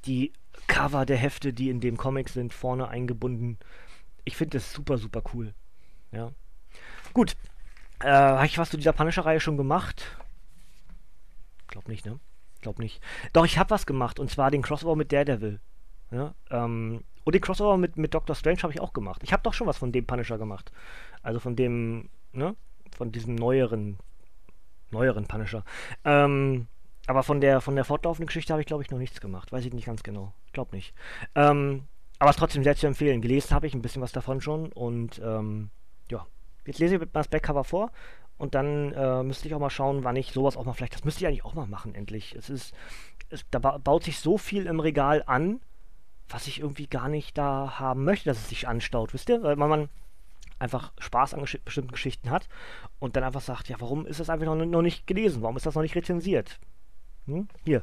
die Cover der Hefte, die in dem Comic sind, vorne eingebunden. Ich finde das super, super cool. Ja. Gut. Äh, habe ich was zu dieser Punisher-Reihe schon gemacht? Glaub nicht, ne? Glaub nicht. Doch, ich habe was gemacht und zwar den Crossover mit Daredevil. Ja, ähm, und den Crossover mit, mit Doctor Strange habe ich auch gemacht. Ich habe doch schon was von dem Punisher gemacht. Also von dem, ne? von diesem neueren, neueren Punisher. Ähm, aber von der, von der fortlaufenden Geschichte habe ich, glaube ich, noch nichts gemacht. Weiß ich nicht ganz genau. Glaub nicht. Ähm, aber es ist trotzdem sehr zu empfehlen. Gelesen habe ich ein bisschen was davon schon und ähm, ja. Jetzt lese ich mal das Backcover vor und dann äh, müsste ich auch mal schauen, wann ich sowas auch mal vielleicht. Das müsste ich eigentlich auch mal machen, endlich. Es ist. Es, da ba baut sich so viel im Regal an, was ich irgendwie gar nicht da haben möchte, dass es sich anstaut, wisst ihr? Weil man einfach Spaß an gesch bestimmten Geschichten hat und dann einfach sagt, ja, warum ist das einfach noch, noch nicht gelesen? Warum ist das noch nicht rezensiert? Hm? Hier.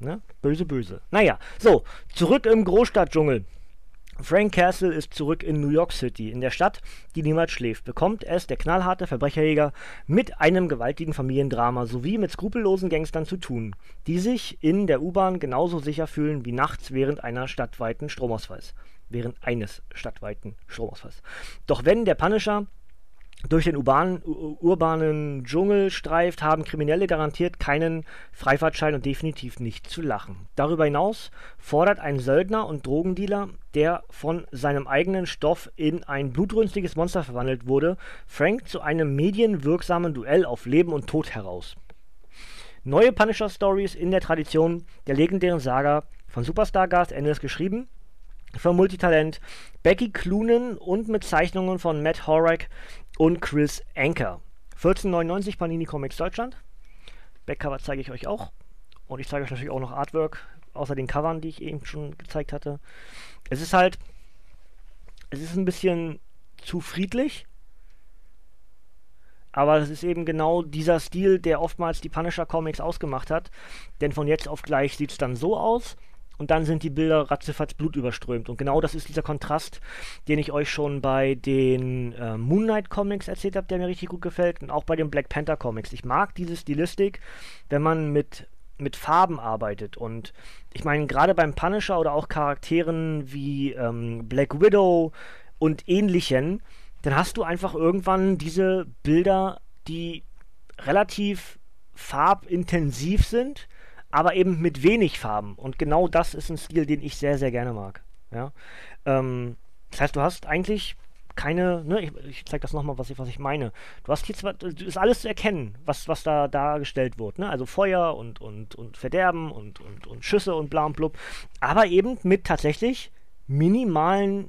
Ne? Böse, böse. Naja, so, zurück im Großstadtdschungel. Frank Castle ist zurück in New York City, in der Stadt, die niemals schläft. Bekommt es der knallharte Verbrecherjäger mit einem gewaltigen Familiendrama sowie mit skrupellosen Gangstern zu tun, die sich in der U-Bahn genauso sicher fühlen wie nachts während einer stadtweiten Stromausfalls. Während eines stadtweiten Stromausfalls. Doch wenn der Punisher durch den urbanen, urbanen Dschungel streift, haben Kriminelle garantiert keinen Freifahrtschein und definitiv nicht zu lachen. Darüber hinaus fordert ein Söldner und Drogendealer, der von seinem eigenen Stoff in ein blutrünstiges Monster verwandelt wurde, Frank zu einem medienwirksamen Duell auf Leben und Tod heraus. Neue Punisher-Stories in der Tradition der legendären Saga von Superstar Gast Ennis geschrieben für Multitalent Becky Cloonan und mit Zeichnungen von Matt Horak und Chris Anker. 1499 Panini Comics Deutschland. Backcover zeige ich euch auch. Und ich zeige euch natürlich auch noch Artwork, außer den Covern, die ich eben schon gezeigt hatte. Es ist halt, es ist ein bisschen zu friedlich. Aber es ist eben genau dieser Stil, der oftmals die Punisher Comics ausgemacht hat. Denn von jetzt auf gleich sieht es dann so aus und dann sind die Bilder ratzefatz blutüberströmt. Und genau das ist dieser Kontrast, den ich euch schon bei den äh, Moon Knight Comics erzählt habe, der mir richtig gut gefällt und auch bei den Black Panther Comics. Ich mag diese Stilistik, wenn man mit mit Farben arbeitet und ich meine gerade beim Punisher oder auch Charakteren wie ähm, Black Widow und ähnlichen, dann hast du einfach irgendwann diese Bilder, die relativ farbintensiv sind, aber eben mit wenig Farben. Und genau das ist ein Stil, den ich sehr, sehr gerne mag. Ja? Ähm, das heißt, du hast eigentlich keine, ne, ich, ich zeige das nochmal, was ich, was ich meine. Du hast hier zwar, ist alles zu erkennen, was, was da dargestellt wird, ne? Also Feuer und, und, und Verderben und, und, und Schüsse und bla und blub, aber eben mit tatsächlich minimalen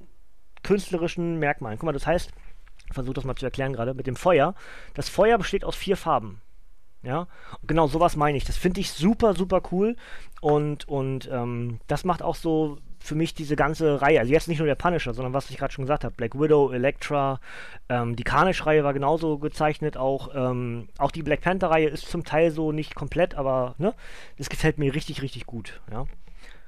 künstlerischen Merkmalen. Guck mal, das heißt, ich versuche das mal zu erklären gerade, mit dem Feuer. Das Feuer besteht aus vier Farben. Ja, und genau sowas meine ich. Das finde ich super, super cool. Und, und ähm, das macht auch so für mich diese ganze Reihe. Also jetzt nicht nur der Punisher, sondern was ich gerade schon gesagt habe. Black Widow, Elektra, ähm, die Carnage-Reihe war genauso gezeichnet. Auch, ähm, auch die Black Panther-Reihe ist zum Teil so nicht komplett, aber ne, das gefällt mir richtig, richtig gut. Ja.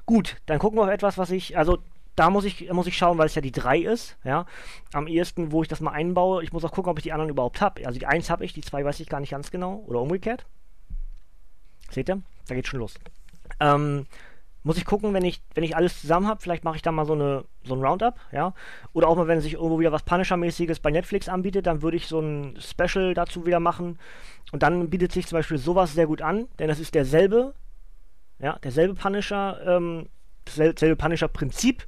Gut, dann gucken wir auf etwas, was ich, also da muss ich, muss ich schauen, weil es ja die 3 ist, ja. Am ehesten, wo ich das mal einbaue. Ich muss auch gucken, ob ich die anderen überhaupt habe. Also die 1 habe ich, die 2 weiß ich gar nicht ganz genau. Oder umgekehrt. Seht ihr? Da geht schon los. Ähm, muss ich gucken, wenn ich, wenn ich alles zusammen habe, vielleicht mache ich da mal so, eine, so ein Roundup, ja. Oder auch mal, wenn sich irgendwo wieder was Punisher-mäßiges bei Netflix anbietet, dann würde ich so ein Special dazu wieder machen. Und dann bietet sich zum Beispiel sowas sehr gut an, denn das ist derselbe, ja, derselbe Punisher, ähm, dasselbe Punisher-Prinzip,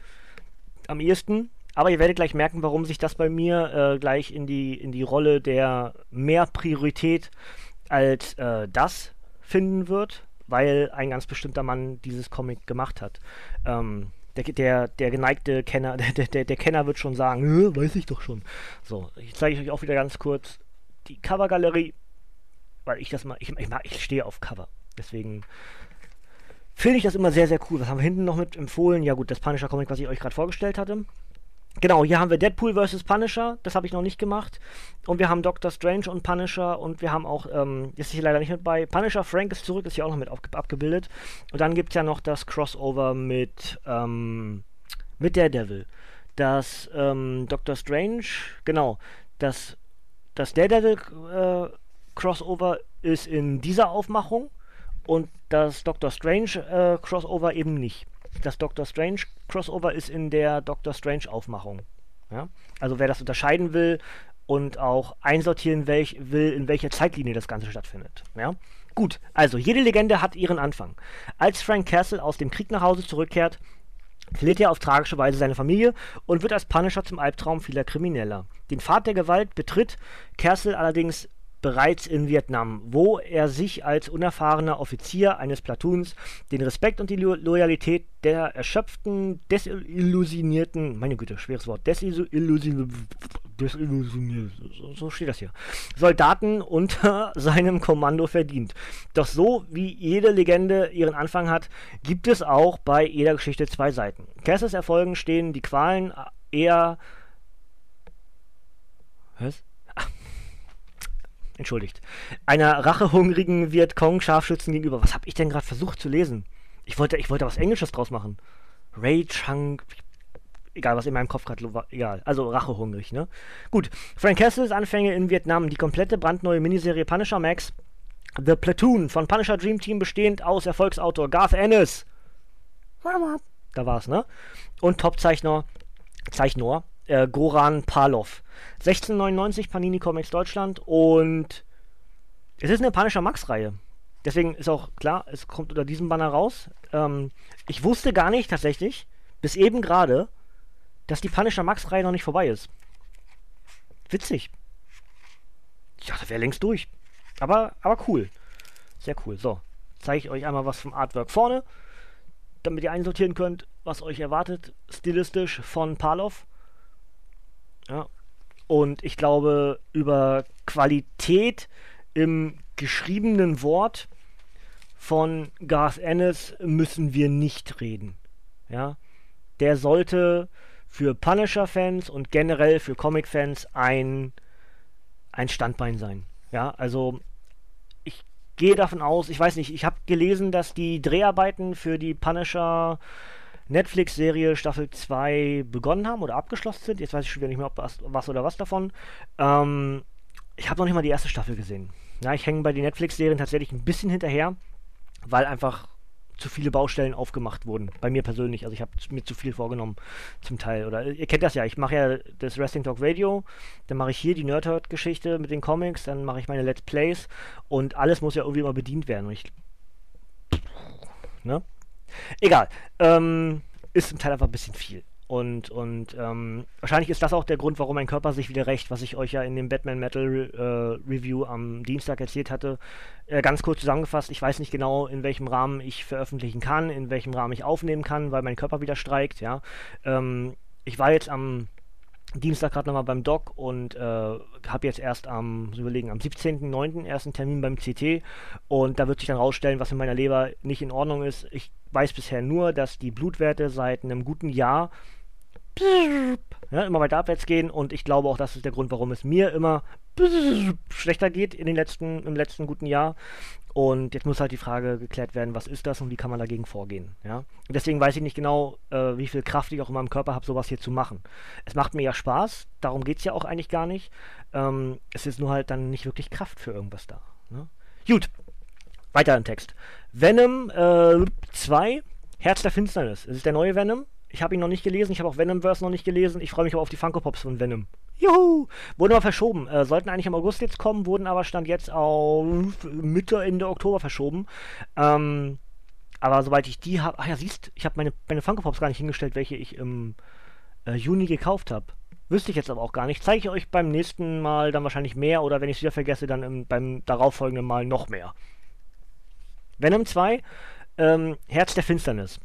am ehesten. Aber ihr werdet gleich merken, warum sich das bei mir äh, gleich in die, in die Rolle der mehr Priorität als äh, das finden wird, weil ein ganz bestimmter Mann dieses Comic gemacht hat. Ähm, der, der, der geneigte Kenner, der, der, der Kenner wird schon sagen, weiß ich doch schon. So, ich zeige euch auch wieder ganz kurz die Covergalerie, weil ich das mal, ich, ich, ich stehe auf Cover. Deswegen finde ich das immer sehr, sehr cool. Was haben wir hinten noch mit empfohlen? Ja gut, das Punisher Comic, was ich euch gerade vorgestellt hatte. Genau, hier haben wir Deadpool vs. Punisher, das habe ich noch nicht gemacht. Und wir haben Doctor Strange und Punisher und wir haben auch, ähm, ist hier leider nicht mit bei, Punisher Frank ist zurück, ist hier auch noch mit abgebildet. Und dann gibt es ja noch das Crossover mit, ähm, mit Daredevil. Das ähm, Doctor Strange, genau, das, das Daredevil äh, Crossover ist in dieser Aufmachung und das Doctor Strange äh, Crossover eben nicht. Das Doctor Strange Crossover ist in der Doctor Strange Aufmachung. Ja? Also wer das unterscheiden will und auch einsortieren welch, will, in welcher Zeitlinie das Ganze stattfindet. Ja? Gut, also jede Legende hat ihren Anfang. Als Frank Castle aus dem Krieg nach Hause zurückkehrt, verliert er auf tragische Weise seine Familie und wird als Punisher zum Albtraum vieler Krimineller. Den Pfad der Gewalt betritt Kersel allerdings bereits in Vietnam, wo er sich als unerfahrener Offizier eines Platoons den Respekt und die Lo Loyalität der erschöpften, desillusionierten, meine Güte, schweres Wort, desillusionierten, desillusioniert, so steht das hier, Soldaten unter seinem Kommando verdient. Doch so wie jede Legende ihren Anfang hat, gibt es auch bei jeder Geschichte zwei Seiten. Casses Erfolgen stehen die Qualen eher was? Entschuldigt, einer rachehungrigen Vietcong-Scharfschützen gegenüber. Was habe ich denn gerade versucht zu lesen? Ich wollte, ich wollte was Englisches draus machen. Ray Chung, egal was in meinem Kopf gerade war, egal. Also rachehungrig, ne? Gut, Frank Castles Anfänge in Vietnam, die komplette brandneue Miniserie Punisher Max, The Platoon von Punisher Dream Team bestehend aus Erfolgsautor Garth Ennis. Da war's, ne? Und Topzeichner, Zeichner äh, Goran Palov. 1699 Panini Comics Deutschland und es ist eine Punisher Max-Reihe. Deswegen ist auch klar, es kommt unter diesem Banner raus. Ähm, ich wusste gar nicht tatsächlich, bis eben gerade, dass die Punisher Max-Reihe noch nicht vorbei ist. Witzig. Ich dachte, wäre längst durch. Aber, aber cool. Sehr cool. So, zeige ich euch einmal was vom Artwork vorne, damit ihr einsortieren könnt, was euch erwartet, stilistisch von Palov. Ja. Und ich glaube, über Qualität im geschriebenen Wort von Garth Ennis müssen wir nicht reden. Ja. Der sollte für Punisher-Fans und generell für Comic-Fans ein, ein Standbein sein. Ja, also ich gehe davon aus, ich weiß nicht, ich habe gelesen, dass die Dreharbeiten für die Punisher Netflix-Serie Staffel 2 begonnen haben oder abgeschlossen sind. Jetzt weiß ich schon wieder nicht mehr, ob was, was oder was davon. Ähm, ich habe noch nicht mal die erste Staffel gesehen. Ja, ich hänge bei den Netflix-Serien tatsächlich ein bisschen hinterher, weil einfach zu viele Baustellen aufgemacht wurden. Bei mir persönlich. Also ich habe mir zu viel vorgenommen zum Teil. Oder ihr kennt das ja, ich mache ja das Wrestling Talk Radio, dann mache ich hier die Nerdhurt-Geschichte mit den Comics, dann mache ich meine Let's Plays und alles muss ja irgendwie immer bedient werden. Und ich. Ne? Egal. Ähm, ist zum Teil einfach ein bisschen viel. Und, und ähm, wahrscheinlich ist das auch der Grund, warum mein Körper sich wieder rächt, was ich euch ja in dem Batman Metal äh, Review am Dienstag erzählt hatte. Äh, ganz kurz zusammengefasst, ich weiß nicht genau, in welchem Rahmen ich veröffentlichen kann, in welchem Rahmen ich aufnehmen kann, weil mein Körper wieder streikt, ja. Ähm, ich war jetzt am Dienstag gerade nochmal beim Doc und äh, habe jetzt erst am, überlegen, am 17.09. ersten Termin beim CT und da wird sich dann rausstellen, was in meiner Leber nicht in Ordnung ist. Ich weiß bisher nur, dass die Blutwerte seit einem guten Jahr ja, immer weiter abwärts gehen und ich glaube auch, das ist der Grund, warum es mir immer schlechter geht in den letzten, im letzten guten Jahr. Und jetzt muss halt die Frage geklärt werden, was ist das und wie kann man dagegen vorgehen. Ja? Und deswegen weiß ich nicht genau, äh, wie viel Kraft ich auch in meinem Körper habe, sowas hier zu machen. Es macht mir ja Spaß, darum geht es ja auch eigentlich gar nicht. Ähm, es ist nur halt dann nicht wirklich Kraft für irgendwas da. Ne? Gut, weiter im Text. Venom äh, 2, Herz der Finsternis. Es ist der neue Venom. Ich habe ihn noch nicht gelesen, ich habe auch Venomverse noch nicht gelesen. Ich freue mich aber auf die Funko Pops von Venom. Juhu! Wurden aber verschoben. Äh, sollten eigentlich im August jetzt kommen, wurden aber Stand jetzt auf Mitte, Ende Oktober verschoben. Ähm, aber soweit ich die habe. Ach ja, siehst, ich habe meine, meine Funko Pops gar nicht hingestellt, welche ich im äh, Juni gekauft habe. Wüsste ich jetzt aber auch gar nicht. Zeige ich euch beim nächsten Mal dann wahrscheinlich mehr oder wenn ich es wieder vergesse, dann im, beim darauffolgenden Mal noch mehr. Venom 2, ähm, Herz der Finsternis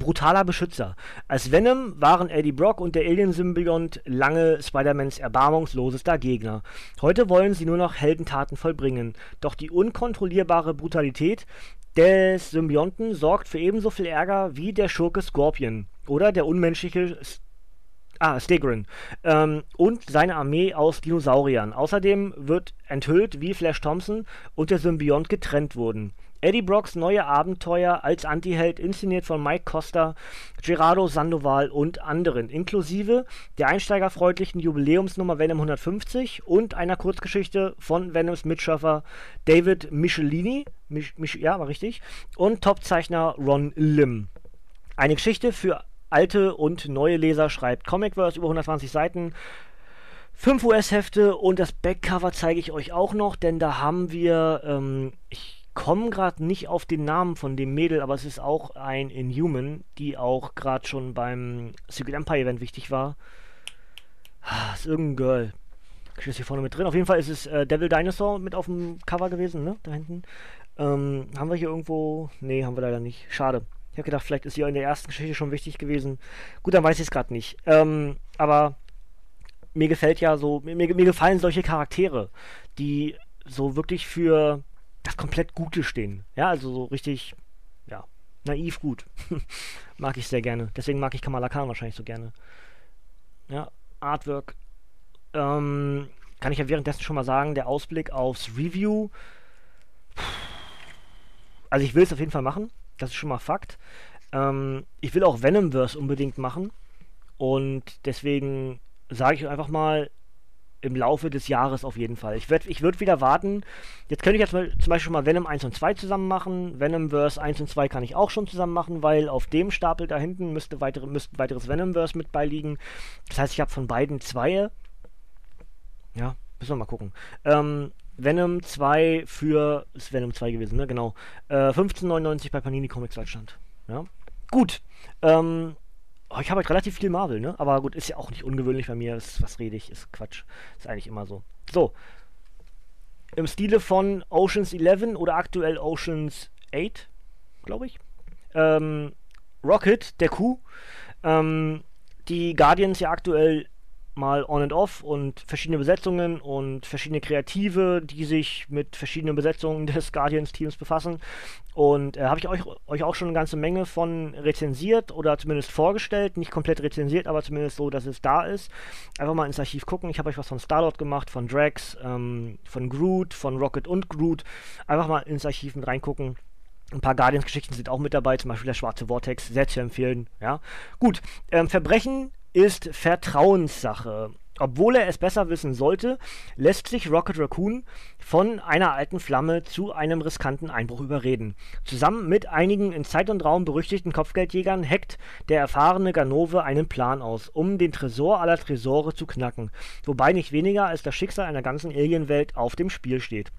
brutaler Beschützer. Als Venom waren Eddie Brock und der Alien-Symbiont lange Spider-Mans erbarmungslosester Gegner. Heute wollen sie nur noch Heldentaten vollbringen. Doch die unkontrollierbare Brutalität des Symbionten sorgt für ebenso viel Ärger wie der Schurke Scorpion oder der unmenschliche Ah, Stegron. Ähm, und seine Armee aus Dinosauriern. Außerdem wird enthüllt, wie Flash Thompson und der Symbiont getrennt wurden. Eddie Brocks neue Abenteuer als Antiheld, inszeniert von Mike Costa, Gerardo Sandoval und anderen, inklusive der einsteigerfreundlichen Jubiläumsnummer Venom 150 und einer Kurzgeschichte von Venoms Mitschaffer David Michelini, Mich, Mich, ja, war richtig, und Topzeichner Ron Lim. Eine Geschichte für alte und neue Leser schreibt Comicverse über 120 Seiten. 5 US-Hefte und das Backcover zeige ich euch auch noch, denn da haben wir, ähm, ich komme gerade nicht auf den Namen von dem Mädel, aber es ist auch ein Inhuman, die auch gerade schon beim Secret Empire Event wichtig war. Ah, ist irgendein Girl. Ich ist hier vorne mit drin. Auf jeden Fall ist es äh, Devil Dinosaur mit auf dem Cover gewesen, ne? Da hinten. Ähm, haben wir hier irgendwo. Nee, haben wir leider nicht. Schade. Ich habe gedacht, vielleicht ist sie in der ersten Geschichte schon wichtig gewesen. Gut, dann weiß ich es gerade nicht. Ähm, aber mir gefällt ja so, mir, mir gefallen solche Charaktere, die so wirklich für das komplett Gute stehen. Ja, also so richtig, ja, naiv gut. mag ich sehr gerne. Deswegen mag ich Kamala Khan wahrscheinlich so gerne. Ja, Artwork. Ähm, kann ich ja währenddessen schon mal sagen, der Ausblick aufs Review. Also ich will es auf jeden Fall machen. Das ist schon mal Fakt. Ähm, ich will auch Venomverse unbedingt machen. Und deswegen sage ich einfach mal, im Laufe des Jahres auf jeden Fall. Ich, ich würde wieder warten. Jetzt könnte ich jetzt mal, zum Beispiel mal Venom 1 und 2 zusammen machen. Venomverse 1 und 2 kann ich auch schon zusammen machen, weil auf dem Stapel da hinten müsste weitere, müsste weiteres Venomverse mit beiliegen. Das heißt, ich habe von beiden zwei. Ja, müssen wir mal gucken. Ähm, Venom 2 für. Ist Venom 2 gewesen, ne? Genau. Äh, 15,99 bei Panini Comics Deutschland. Ja. Gut. Ähm, Oh, ich habe halt relativ viel Marvel, ne? Aber gut, ist ja auch nicht ungewöhnlich bei mir. Ist, was rede ich? Ist Quatsch. Ist eigentlich immer so. So. Im Stile von Oceans 11 oder aktuell Oceans 8, glaube ich. Ähm, Rocket, der Kuh. Ähm, die Guardians ja aktuell mal on and off und verschiedene Besetzungen und verschiedene Kreative, die sich mit verschiedenen Besetzungen des Guardians-Teams befassen. Und äh, habe ich euch, euch auch schon eine ganze Menge von rezensiert oder zumindest vorgestellt. Nicht komplett rezensiert, aber zumindest so, dass es da ist. Einfach mal ins Archiv gucken. Ich habe euch was von Starlord gemacht, von Drax, ähm, von Groot, von Rocket und Groot. Einfach mal ins Archiv mit reingucken. Ein paar Guardians-Geschichten sind auch mit dabei, zum Beispiel der Schwarze Vortex, sehr zu empfehlen. Ja, gut. Ähm, Verbrechen ist Vertrauenssache. Obwohl er es besser wissen sollte, lässt sich Rocket Raccoon von einer alten Flamme zu einem riskanten Einbruch überreden. Zusammen mit einigen in Zeit und Raum berüchtigten Kopfgeldjägern hackt der erfahrene Ganove einen Plan aus, um den Tresor aller Tresore zu knacken, wobei nicht weniger als das Schicksal einer ganzen Alienwelt auf dem Spiel steht.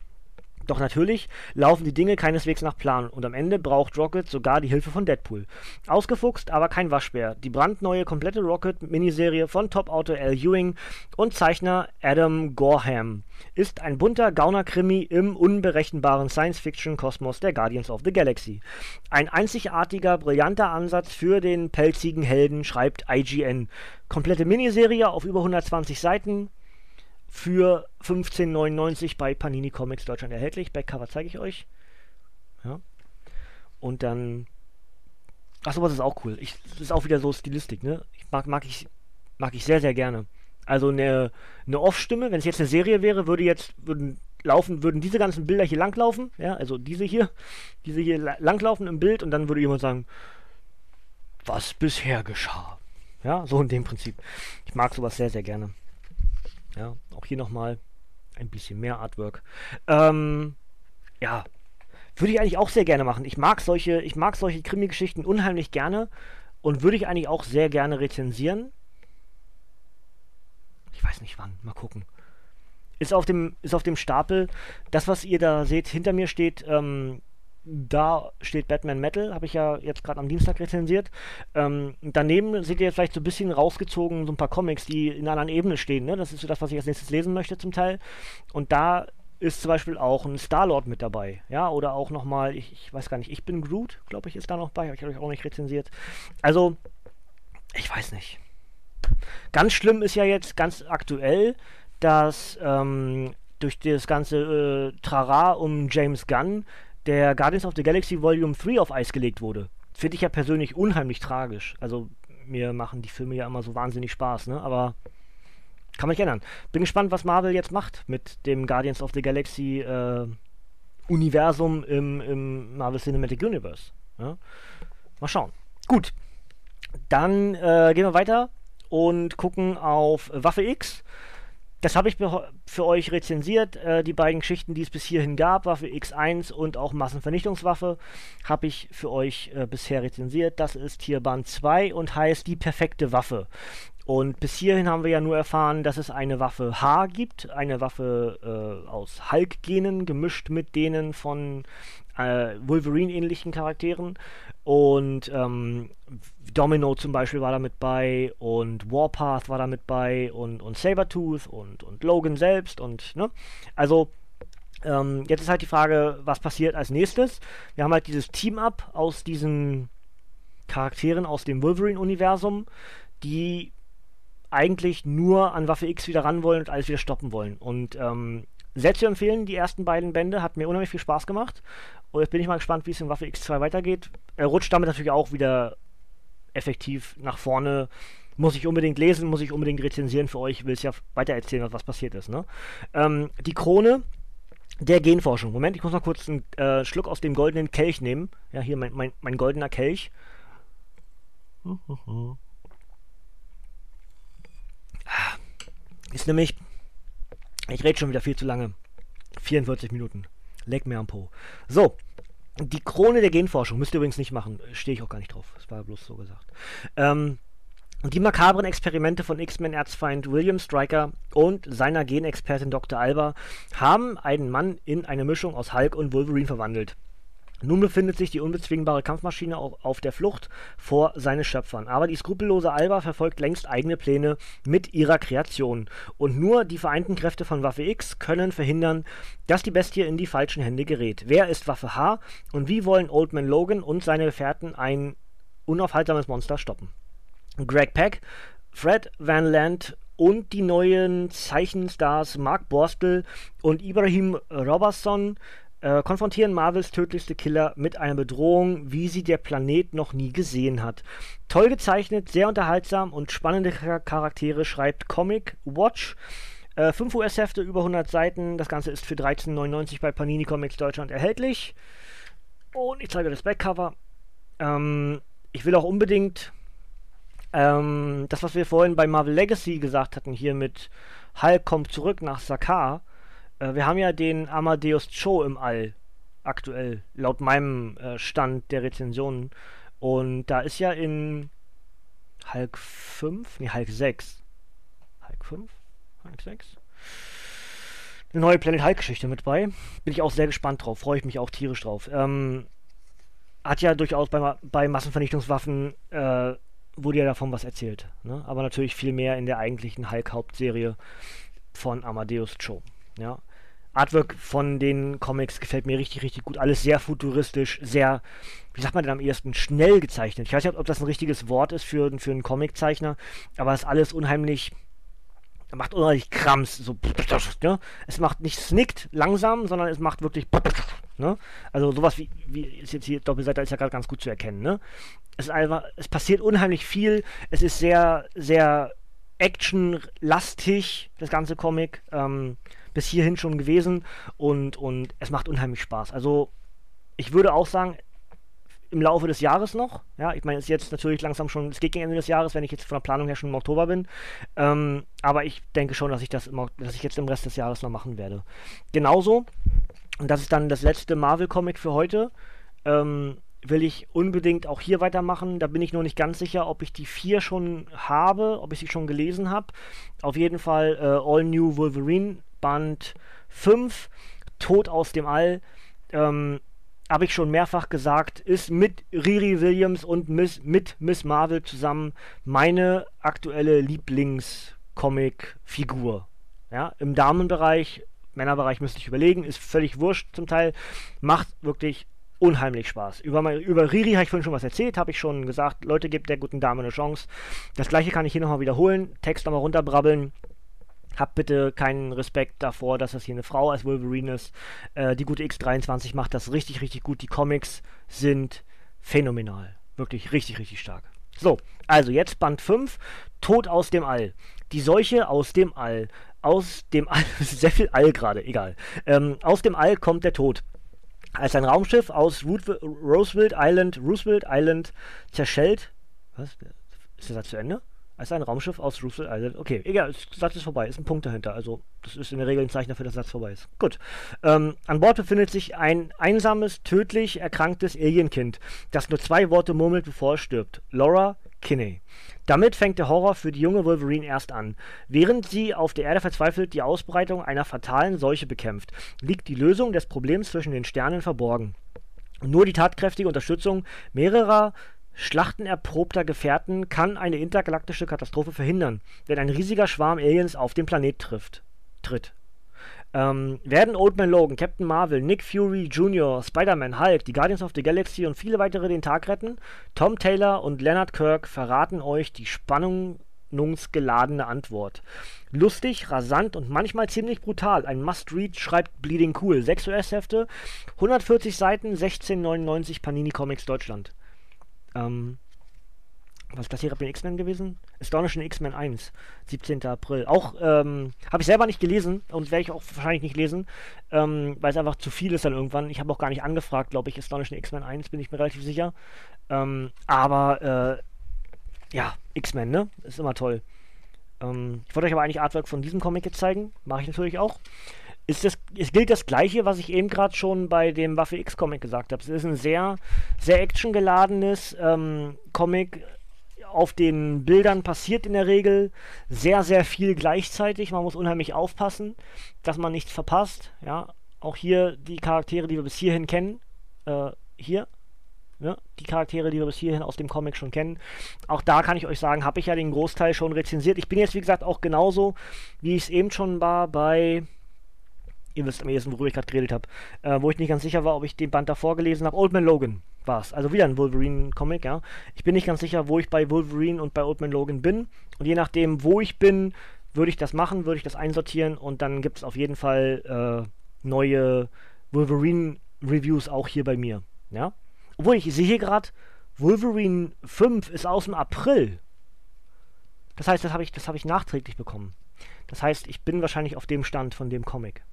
Doch natürlich laufen die Dinge keineswegs nach Plan und am Ende braucht Rocket sogar die Hilfe von Deadpool. Ausgefuchst, aber kein Waschbär. Die brandneue komplette Rocket-Miniserie von Top-Autor Al Ewing und Zeichner Adam Gorham ist ein bunter Gauner-Krimi im unberechenbaren Science-Fiction-Kosmos der Guardians of the Galaxy. Ein einzigartiger, brillanter Ansatz für den pelzigen Helden, schreibt IGN. Komplette Miniserie auf über 120 Seiten, für 15,99 bei Panini Comics Deutschland erhältlich. Backcover zeige ich euch. Ja. Und dann. Achso, was ist auch cool. Ich, das ist auch wieder so Stilistik, ne? Ich mag, mag ich, mag ich sehr, sehr gerne. Also eine, eine Off-Stimme, wenn es jetzt eine Serie wäre, würde jetzt, würden laufen, würden diese ganzen Bilder hier langlaufen, ja, also diese hier, diese hier langlaufen im Bild und dann würde jemand sagen, was bisher geschah. Ja, so in dem Prinzip. Ich mag sowas sehr, sehr gerne. Ja, auch hier nochmal ein bisschen mehr Artwork. Ähm, ja, würde ich eigentlich auch sehr gerne machen. Ich mag solche, ich mag solche Krimi-Geschichten unheimlich gerne und würde ich eigentlich auch sehr gerne rezensieren. Ich weiß nicht wann, mal gucken. Ist auf dem, ist auf dem Stapel. Das, was ihr da seht, hinter mir steht ähm, da steht Batman Metal, habe ich ja jetzt gerade am Dienstag rezensiert. Ähm, daneben seht ihr vielleicht so ein bisschen rausgezogen so ein paar Comics, die in einer anderen Ebene stehen. Ne? Das ist so das, was ich als nächstes lesen möchte zum Teil. Und da ist zum Beispiel auch ein Star-Lord mit dabei. Ja, oder auch nochmal, ich, ich weiß gar nicht, ich bin Groot, glaube ich, ist da noch bei. Habe ich euch auch nicht rezensiert. Also, ich weiß nicht. Ganz schlimm ist ja jetzt ganz aktuell, dass ähm, durch das ganze äh, Trara um James Gunn der Guardians of the Galaxy Volume 3 auf Eis gelegt wurde. Finde ich ja persönlich unheimlich tragisch. Also mir machen die Filme ja immer so wahnsinnig Spaß, ne? Aber kann man nicht ändern. Bin gespannt, was Marvel jetzt macht mit dem Guardians of the Galaxy äh, Universum im, im Marvel Cinematic Universe. Ja? Mal schauen. Gut. Dann äh, gehen wir weiter und gucken auf Waffe X. Das habe ich für euch rezensiert. Äh, die beiden Geschichten, die es bis hierhin gab, Waffe X1 und auch Massenvernichtungswaffe, habe ich für euch äh, bisher rezensiert. Das ist hier Band 2 und heißt Die perfekte Waffe. Und bis hierhin haben wir ja nur erfahren, dass es eine Waffe H gibt, eine Waffe äh, aus Hulk-Genen, gemischt mit denen von äh, Wolverine-ähnlichen Charakteren. Und ähm, Domino zum Beispiel war da mit bei und Warpath war da mit bei und, und Sabertooth und, und Logan selbst und, ne? Also, ähm, jetzt ist halt die Frage, was passiert als nächstes. Wir haben halt dieses Team-Up aus diesen Charakteren aus dem Wolverine-Universum, die eigentlich nur an Waffe X wieder ran wollen und alles wieder stoppen wollen. Und ähm, sehr zu empfehlen, die ersten beiden Bände, hat mir unheimlich viel Spaß gemacht. Und jetzt bin ich mal gespannt, wie es in Waffe X2 weitergeht. Er rutscht damit natürlich auch wieder effektiv nach vorne. Muss ich unbedingt lesen, muss ich unbedingt rezensieren für euch, will es ja weiter erzählen, was, passiert ist. Ne? Ähm, die Krone der Genforschung. Moment, ich muss mal kurz einen äh, Schluck aus dem goldenen Kelch nehmen. Ja, hier mein, mein, mein goldener Kelch. Ist nämlich. Ich rede schon wieder viel zu lange. 44 Minuten. Leg mir am Po. So. Die Krone der Genforschung müsst ihr übrigens nicht machen. Stehe ich auch gar nicht drauf. Das war bloß so gesagt. Ähm, die makabren Experimente von X-Men-Erzfeind William Stryker und seiner Genexpertin Dr. Alba haben einen Mann in eine Mischung aus Hulk und Wolverine verwandelt. Nun befindet sich die unbezwingbare Kampfmaschine auf der Flucht vor seinen Schöpfern. Aber die skrupellose Alba verfolgt längst eigene Pläne mit ihrer Kreation. Und nur die vereinten Kräfte von Waffe X können verhindern, dass die Bestie in die falschen Hände gerät. Wer ist Waffe H und wie wollen Old Man Logan und seine Gefährten ein unaufhaltsames Monster stoppen? Greg Peck, Fred Van Land und die neuen Zeichenstars Mark Borstel und Ibrahim Robertson äh, konfrontieren Marvels tödlichste Killer mit einer Bedrohung, wie sie der Planet noch nie gesehen hat. Toll gezeichnet, sehr unterhaltsam und spannende Charaktere schreibt Comic Watch. Äh, 5 US-Hefte, über 100 Seiten. Das Ganze ist für 13,99 bei Panini Comics Deutschland erhältlich. Und ich zeige das Backcover. Ähm, ich will auch unbedingt ähm, das, was wir vorhin bei Marvel Legacy gesagt hatten, hier mit Hulk kommt zurück nach Sakaar, äh, wir haben ja den Amadeus Cho im All aktuell, laut meinem äh, Stand der Rezensionen. Und da ist ja in Hulk 5, nee, Hulk 6. Hulk 5? Hulk 6? Eine neue Planet Hulk-Geschichte mit bei. Bin ich auch sehr gespannt drauf, freue ich mich auch tierisch drauf. Ähm, hat ja durchaus bei, bei Massenvernichtungswaffen äh, wurde ja davon was erzählt. Ne? Aber natürlich viel mehr in der eigentlichen Hulk-Hauptserie von Amadeus Cho. Ja. Artwork von den Comics gefällt mir richtig, richtig gut. Alles sehr futuristisch, sehr, wie sagt man denn am ehesten, schnell gezeichnet. Ich weiß nicht, ob das ein richtiges Wort ist für, für einen Comiczeichner, aber es ist alles unheimlich macht unheimlich Krams. So, ne? Es macht nicht snickt langsam, sondern es macht wirklich. Ne? Also sowas wie, wie ist jetzt hier Doppelseite ist ja gerade ganz gut zu erkennen. Ne? Es, ist einfach, es passiert unheimlich viel. Es ist sehr, sehr actionlastig, das ganze Comic. Ähm, bis hierhin schon gewesen. Und, und es macht unheimlich Spaß. Also ich würde auch sagen, im Laufe des Jahres noch. Ja, ich meine, es ist jetzt natürlich langsam schon, es geht gegen Ende des Jahres, wenn ich jetzt von der Planung her schon im Oktober bin. Ähm, aber ich denke schon, dass ich das im, dass ich jetzt im Rest des Jahres noch machen werde. Genauso, und das ist dann das letzte Marvel-Comic für heute, ähm, will ich unbedingt auch hier weitermachen. Da bin ich noch nicht ganz sicher, ob ich die vier schon habe, ob ich sie schon gelesen habe. Auf jeden Fall äh, All New Wolverine, Band 5, Tod aus dem All. Ähm, habe ich schon mehrfach gesagt, ist mit Riri Williams und Miss, mit Miss Marvel zusammen meine aktuelle Lieblingscomic-Figur. Ja, im Damenbereich, Männerbereich müsste ich überlegen, ist völlig wurscht zum Teil, macht wirklich unheimlich Spaß. Über, über Riri habe ich vorhin schon was erzählt, habe ich schon gesagt, Leute, gebt der guten Dame eine Chance. Das gleiche kann ich hier nochmal wiederholen, Text nochmal runterbrabbeln. Habt bitte keinen Respekt davor, dass das hier eine Frau als Wolverine ist. Äh, die gute X23 macht das richtig, richtig gut. Die Comics sind phänomenal. Wirklich richtig, richtig stark. So, also jetzt Band 5, Tod aus dem All. Die Seuche aus dem All. Aus dem All, sehr viel All gerade, egal. Ähm, aus dem All kommt der Tod. Als ein Raumschiff aus Roosevelt Island, Roosevelt Island zerschellt. Was? Ist der Satz zu Ende? Als ein Raumschiff aus Russell Island. Okay, egal, Satz ist vorbei, ist ein Punkt dahinter. Also, das ist in der Regel ein Zeichen dafür, dass der Satz vorbei ist. Gut. Ähm, an Bord befindet sich ein einsames, tödlich erkranktes Alienkind, das nur zwei Worte murmelt, bevor es stirbt. Laura Kinney. Damit fängt der Horror für die junge Wolverine erst an. Während sie auf der Erde verzweifelt die Ausbreitung einer fatalen Seuche bekämpft, liegt die Lösung des Problems zwischen den Sternen verborgen. Nur die tatkräftige Unterstützung mehrerer schlachtenerprobter Gefährten kann eine intergalaktische Katastrophe verhindern, wenn ein riesiger Schwarm Aliens auf den Planet trifft, tritt. Ähm, werden Old Man Logan, Captain Marvel, Nick Fury Jr., Spider-Man, Hulk, die Guardians of the Galaxy und viele weitere den Tag retten? Tom Taylor und Leonard Kirk verraten euch die spannungsgeladene Antwort. Lustig, rasant und manchmal ziemlich brutal. Ein Must-Read schreibt Bleeding Cool. 6 US-Hefte, 140 Seiten, 16,99 Panini Comics Deutschland. Ähm, was ist das hier? Bei X-Men gewesen? Astonishing X-Men 1, 17. April. Auch, ähm, habe ich selber nicht gelesen und werde ich auch wahrscheinlich nicht lesen, ähm, weil es einfach zu viel ist dann irgendwann. Ich habe auch gar nicht angefragt, glaube ich, Astonishing X-Men 1, bin ich mir relativ sicher. Ähm, aber, äh, ja, X-Men, ne? Ist immer toll. Ähm, ich wollte euch aber eigentlich Artwork von diesem Comic jetzt zeigen. Mache ich natürlich auch. Ist das, es gilt das Gleiche, was ich eben gerade schon bei dem Waffe X Comic gesagt habe. Es ist ein sehr, sehr actiongeladenes ähm, Comic auf den Bildern passiert in der Regel sehr, sehr viel gleichzeitig. Man muss unheimlich aufpassen, dass man nichts verpasst. Ja, auch hier die Charaktere, die wir bis hierhin kennen. Äh, hier. Ja, die Charaktere, die wir bis hierhin aus dem Comic schon kennen. Auch da kann ich euch sagen, habe ich ja den Großteil schon rezensiert. Ich bin jetzt, wie gesagt, auch genauso, wie ich es eben schon war bei ihr wisst am ehesten, worüber ich gerade geredet habe, äh, wo ich nicht ganz sicher war, ob ich den Band davor gelesen habe. Old Man Logan war es. Also wieder ein Wolverine-Comic, ja. Ich bin nicht ganz sicher, wo ich bei Wolverine und bei Old Man Logan bin. Und je nachdem, wo ich bin, würde ich das machen, würde ich das einsortieren und dann gibt es auf jeden Fall äh, neue Wolverine-Reviews auch hier bei mir, ja. Obwohl ich sehe hier gerade, Wolverine 5 ist aus dem April. Das heißt, das habe ich, hab ich nachträglich bekommen. Das heißt, ich bin wahrscheinlich auf dem Stand von dem Comic.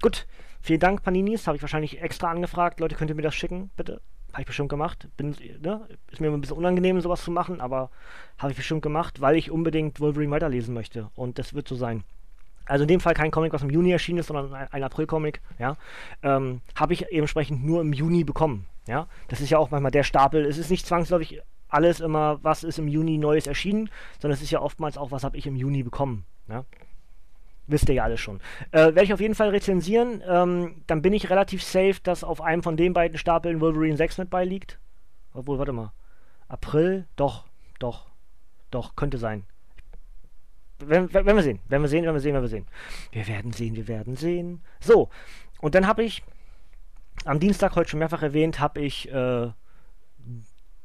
Gut, vielen Dank, Paninis. Habe ich wahrscheinlich extra angefragt. Leute, könnt ihr mir das schicken, bitte? Habe ich bestimmt gemacht. Bin, ne? Ist mir ein bisschen unangenehm, sowas zu machen, aber habe ich bestimmt gemacht, weil ich unbedingt Wolverine weiterlesen möchte. Und das wird so sein. Also in dem Fall kein Comic, was im Juni erschienen ist, sondern ein, ein April-Comic, ja. Ähm, habe ich entsprechend nur im Juni bekommen, ja. Das ist ja auch manchmal der Stapel. Es ist nicht zwangsläufig alles immer, was ist im Juni Neues erschienen, sondern es ist ja oftmals auch, was habe ich im Juni bekommen, ja. Wisst ihr ja alles schon. Äh, Werde ich auf jeden Fall rezensieren. Ähm, dann bin ich relativ safe, dass auf einem von den beiden Stapeln Wolverine 6 mit beiliegt. Obwohl, warte mal. April? Doch, doch, doch, könnte sein. Wenn, wenn, wir sehen, wenn wir sehen, wenn wir sehen, wenn wir sehen. Wir werden sehen, wir werden sehen. So, und dann habe ich am Dienstag, heute schon mehrfach erwähnt, habe ich äh,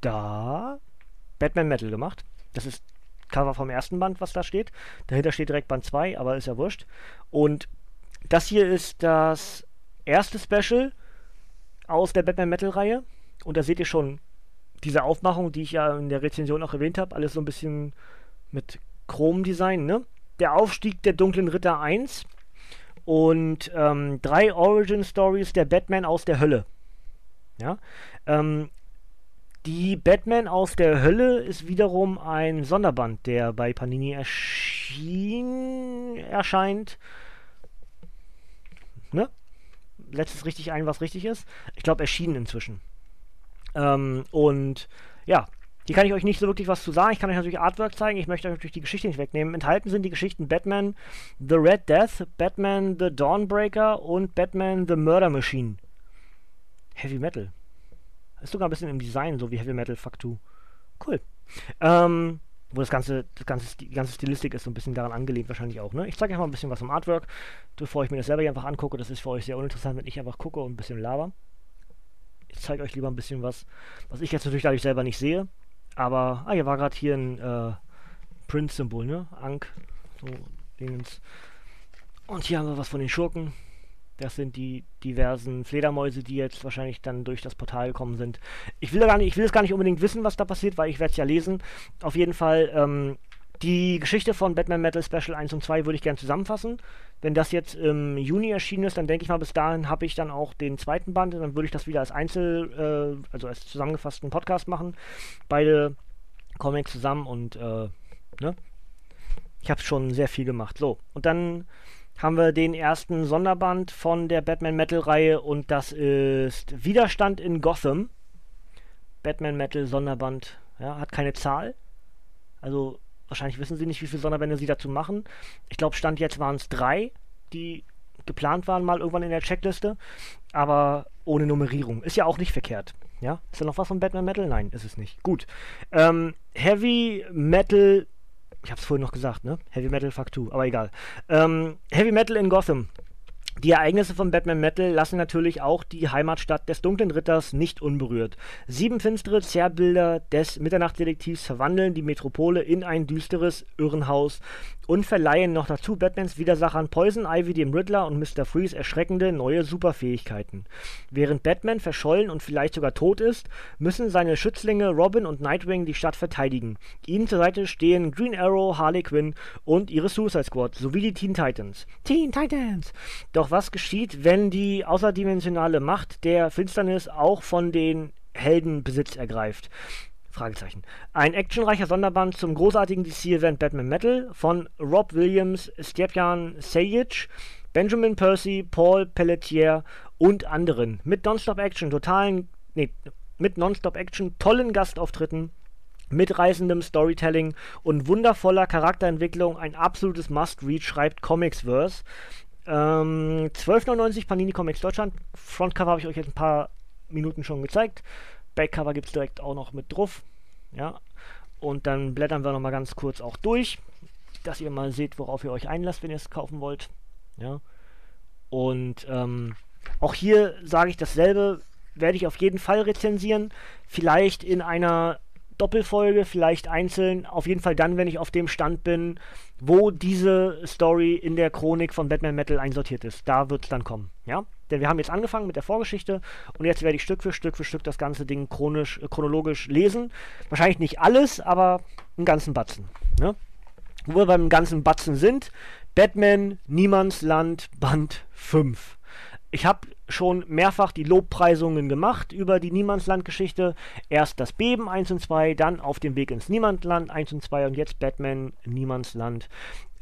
da Batman Metal gemacht. Das ist Cover vom ersten Band, was da steht. Dahinter steht direkt Band 2, aber ist ja wurscht. Und das hier ist das erste Special aus der Batman Metal Reihe. Und da seht ihr schon diese Aufmachung, die ich ja in der Rezension auch erwähnt habe. Alles so ein bisschen mit Chrom-Design, ne? Der Aufstieg der dunklen Ritter 1 und ähm, drei Origin Stories der Batman aus der Hölle. Ja, ähm, die Batman aus der Hölle ist wiederum ein Sonderband, der bei Panini erschien, erscheint. Ne? Letztes richtig ein, was richtig ist. Ich glaube, erschienen inzwischen. Ähm, und ja, hier kann ich euch nicht so wirklich was zu sagen. Ich kann euch natürlich Artwork zeigen. Ich möchte euch natürlich die Geschichte nicht wegnehmen. Enthalten sind die Geschichten Batman The Red Death, Batman The Dawnbreaker und Batman The Murder Machine. Heavy Metal. Ist sogar ein bisschen im Design, so wie Heavy Metal 2. Cool. Ähm, wo das ganze, das ganze, die ganze Stilistik ist so ein bisschen daran angelehnt, wahrscheinlich auch. Ne? Ich zeige euch mal ein bisschen was vom Artwork, bevor ich mir das selber einfach angucke. Das ist für euch sehr uninteressant, wenn ich einfach gucke und ein bisschen laber. Ich zeige euch lieber ein bisschen was, was ich jetzt natürlich dadurch selber nicht sehe. Aber, ah, hier war gerade hier ein äh, Prince-Symbol, ne? Ank, so Dingens. Und hier haben wir was von den Schurken. Das sind die diversen Fledermäuse, die jetzt wahrscheinlich dann durch das Portal gekommen sind. Ich will gar nicht, ich will es gar nicht unbedingt wissen, was da passiert, weil ich werde es ja lesen. Auf jeden Fall, ähm, die Geschichte von Batman Metal Special 1 und 2 würde ich gerne zusammenfassen. Wenn das jetzt im Juni erschienen ist, dann denke ich mal, bis dahin habe ich dann auch den zweiten Band. Dann würde ich das wieder als Einzel, äh, also als zusammengefassten Podcast machen. Beide Comics zusammen und, äh, ne? Ich habe schon sehr viel gemacht. So, und dann haben wir den ersten Sonderband von der Batman Metal Reihe und das ist Widerstand in Gotham. Batman Metal Sonderband, ja, hat keine Zahl. Also wahrscheinlich wissen sie nicht, wie viele Sonderbände sie dazu machen. Ich glaube, Stand jetzt waren es drei, die geplant waren, mal irgendwann in der Checkliste, aber ohne Nummerierung. Ist ja auch nicht verkehrt. Ja? Ist da noch was von Batman Metal? Nein, ist es nicht. Gut. Ähm, Heavy Metal, ich hab's vorhin noch gesagt, ne? Heavy Metal Fuck 2, aber egal. Ähm, Heavy Metal in Gotham. Die Ereignisse von Batman Metal lassen natürlich auch die Heimatstadt des Dunklen Ritters nicht unberührt. Sieben finstere Zerrbilder des Mitternachtsdetektivs verwandeln die Metropole in ein düsteres Irrenhaus und verleihen noch dazu Batmans Widersachern Poison Ivy, dem Riddler und Mr. Freeze erschreckende neue Superfähigkeiten. Während Batman verschollen und vielleicht sogar tot ist, müssen seine Schützlinge Robin und Nightwing die Stadt verteidigen. Ihnen zur Seite stehen Green Arrow, Harley Quinn und ihre Suicide Squad sowie die Teen Titans. Teen Titans! Doch was geschieht, wenn die außerdimensionale Macht der Finsternis auch von den Helden Besitz ergreift? Ein actionreicher Sonderband zum großartigen DC-Event Batman Metal von Rob Williams, Stjepan Sejic, Benjamin Percy, Paul Pelletier und anderen. Mit Nonstop Action, totalen, nee, mit Nonstop Action, tollen Gastauftritten, mitreißendem Storytelling und wundervoller Charakterentwicklung ein absolutes Must-Read, schreibt Comicsverse. Ähm, 12,99 Panini Comics Deutschland. Frontcover habe ich euch jetzt ein paar Minuten schon gezeigt. Backcover gibt es direkt auch noch mit drauf. Ja. Und dann blättern wir nochmal ganz kurz auch durch, dass ihr mal seht, worauf ihr euch einlasst, wenn ihr es kaufen wollt. Ja. Und ähm, auch hier sage ich dasselbe, werde ich auf jeden Fall rezensieren. Vielleicht in einer Doppelfolge, vielleicht einzeln. Auf jeden Fall dann, wenn ich auf dem Stand bin, wo diese Story in der Chronik von Batman Metal einsortiert ist. Da wird es dann kommen. Ja? Denn wir haben jetzt angefangen mit der Vorgeschichte und jetzt werde ich Stück für Stück für Stück das ganze Ding chronisch, äh, chronologisch lesen. Wahrscheinlich nicht alles, aber einen ganzen Batzen. Ne? Wo wir beim ganzen Batzen sind, Batman Niemandsland Band 5. Ich habe schon mehrfach die Lobpreisungen gemacht über die Niemandsland-Geschichte. Erst das Beben 1 und 2, dann auf dem Weg ins Niemandsland 1 und 2 und jetzt Batman Niemandsland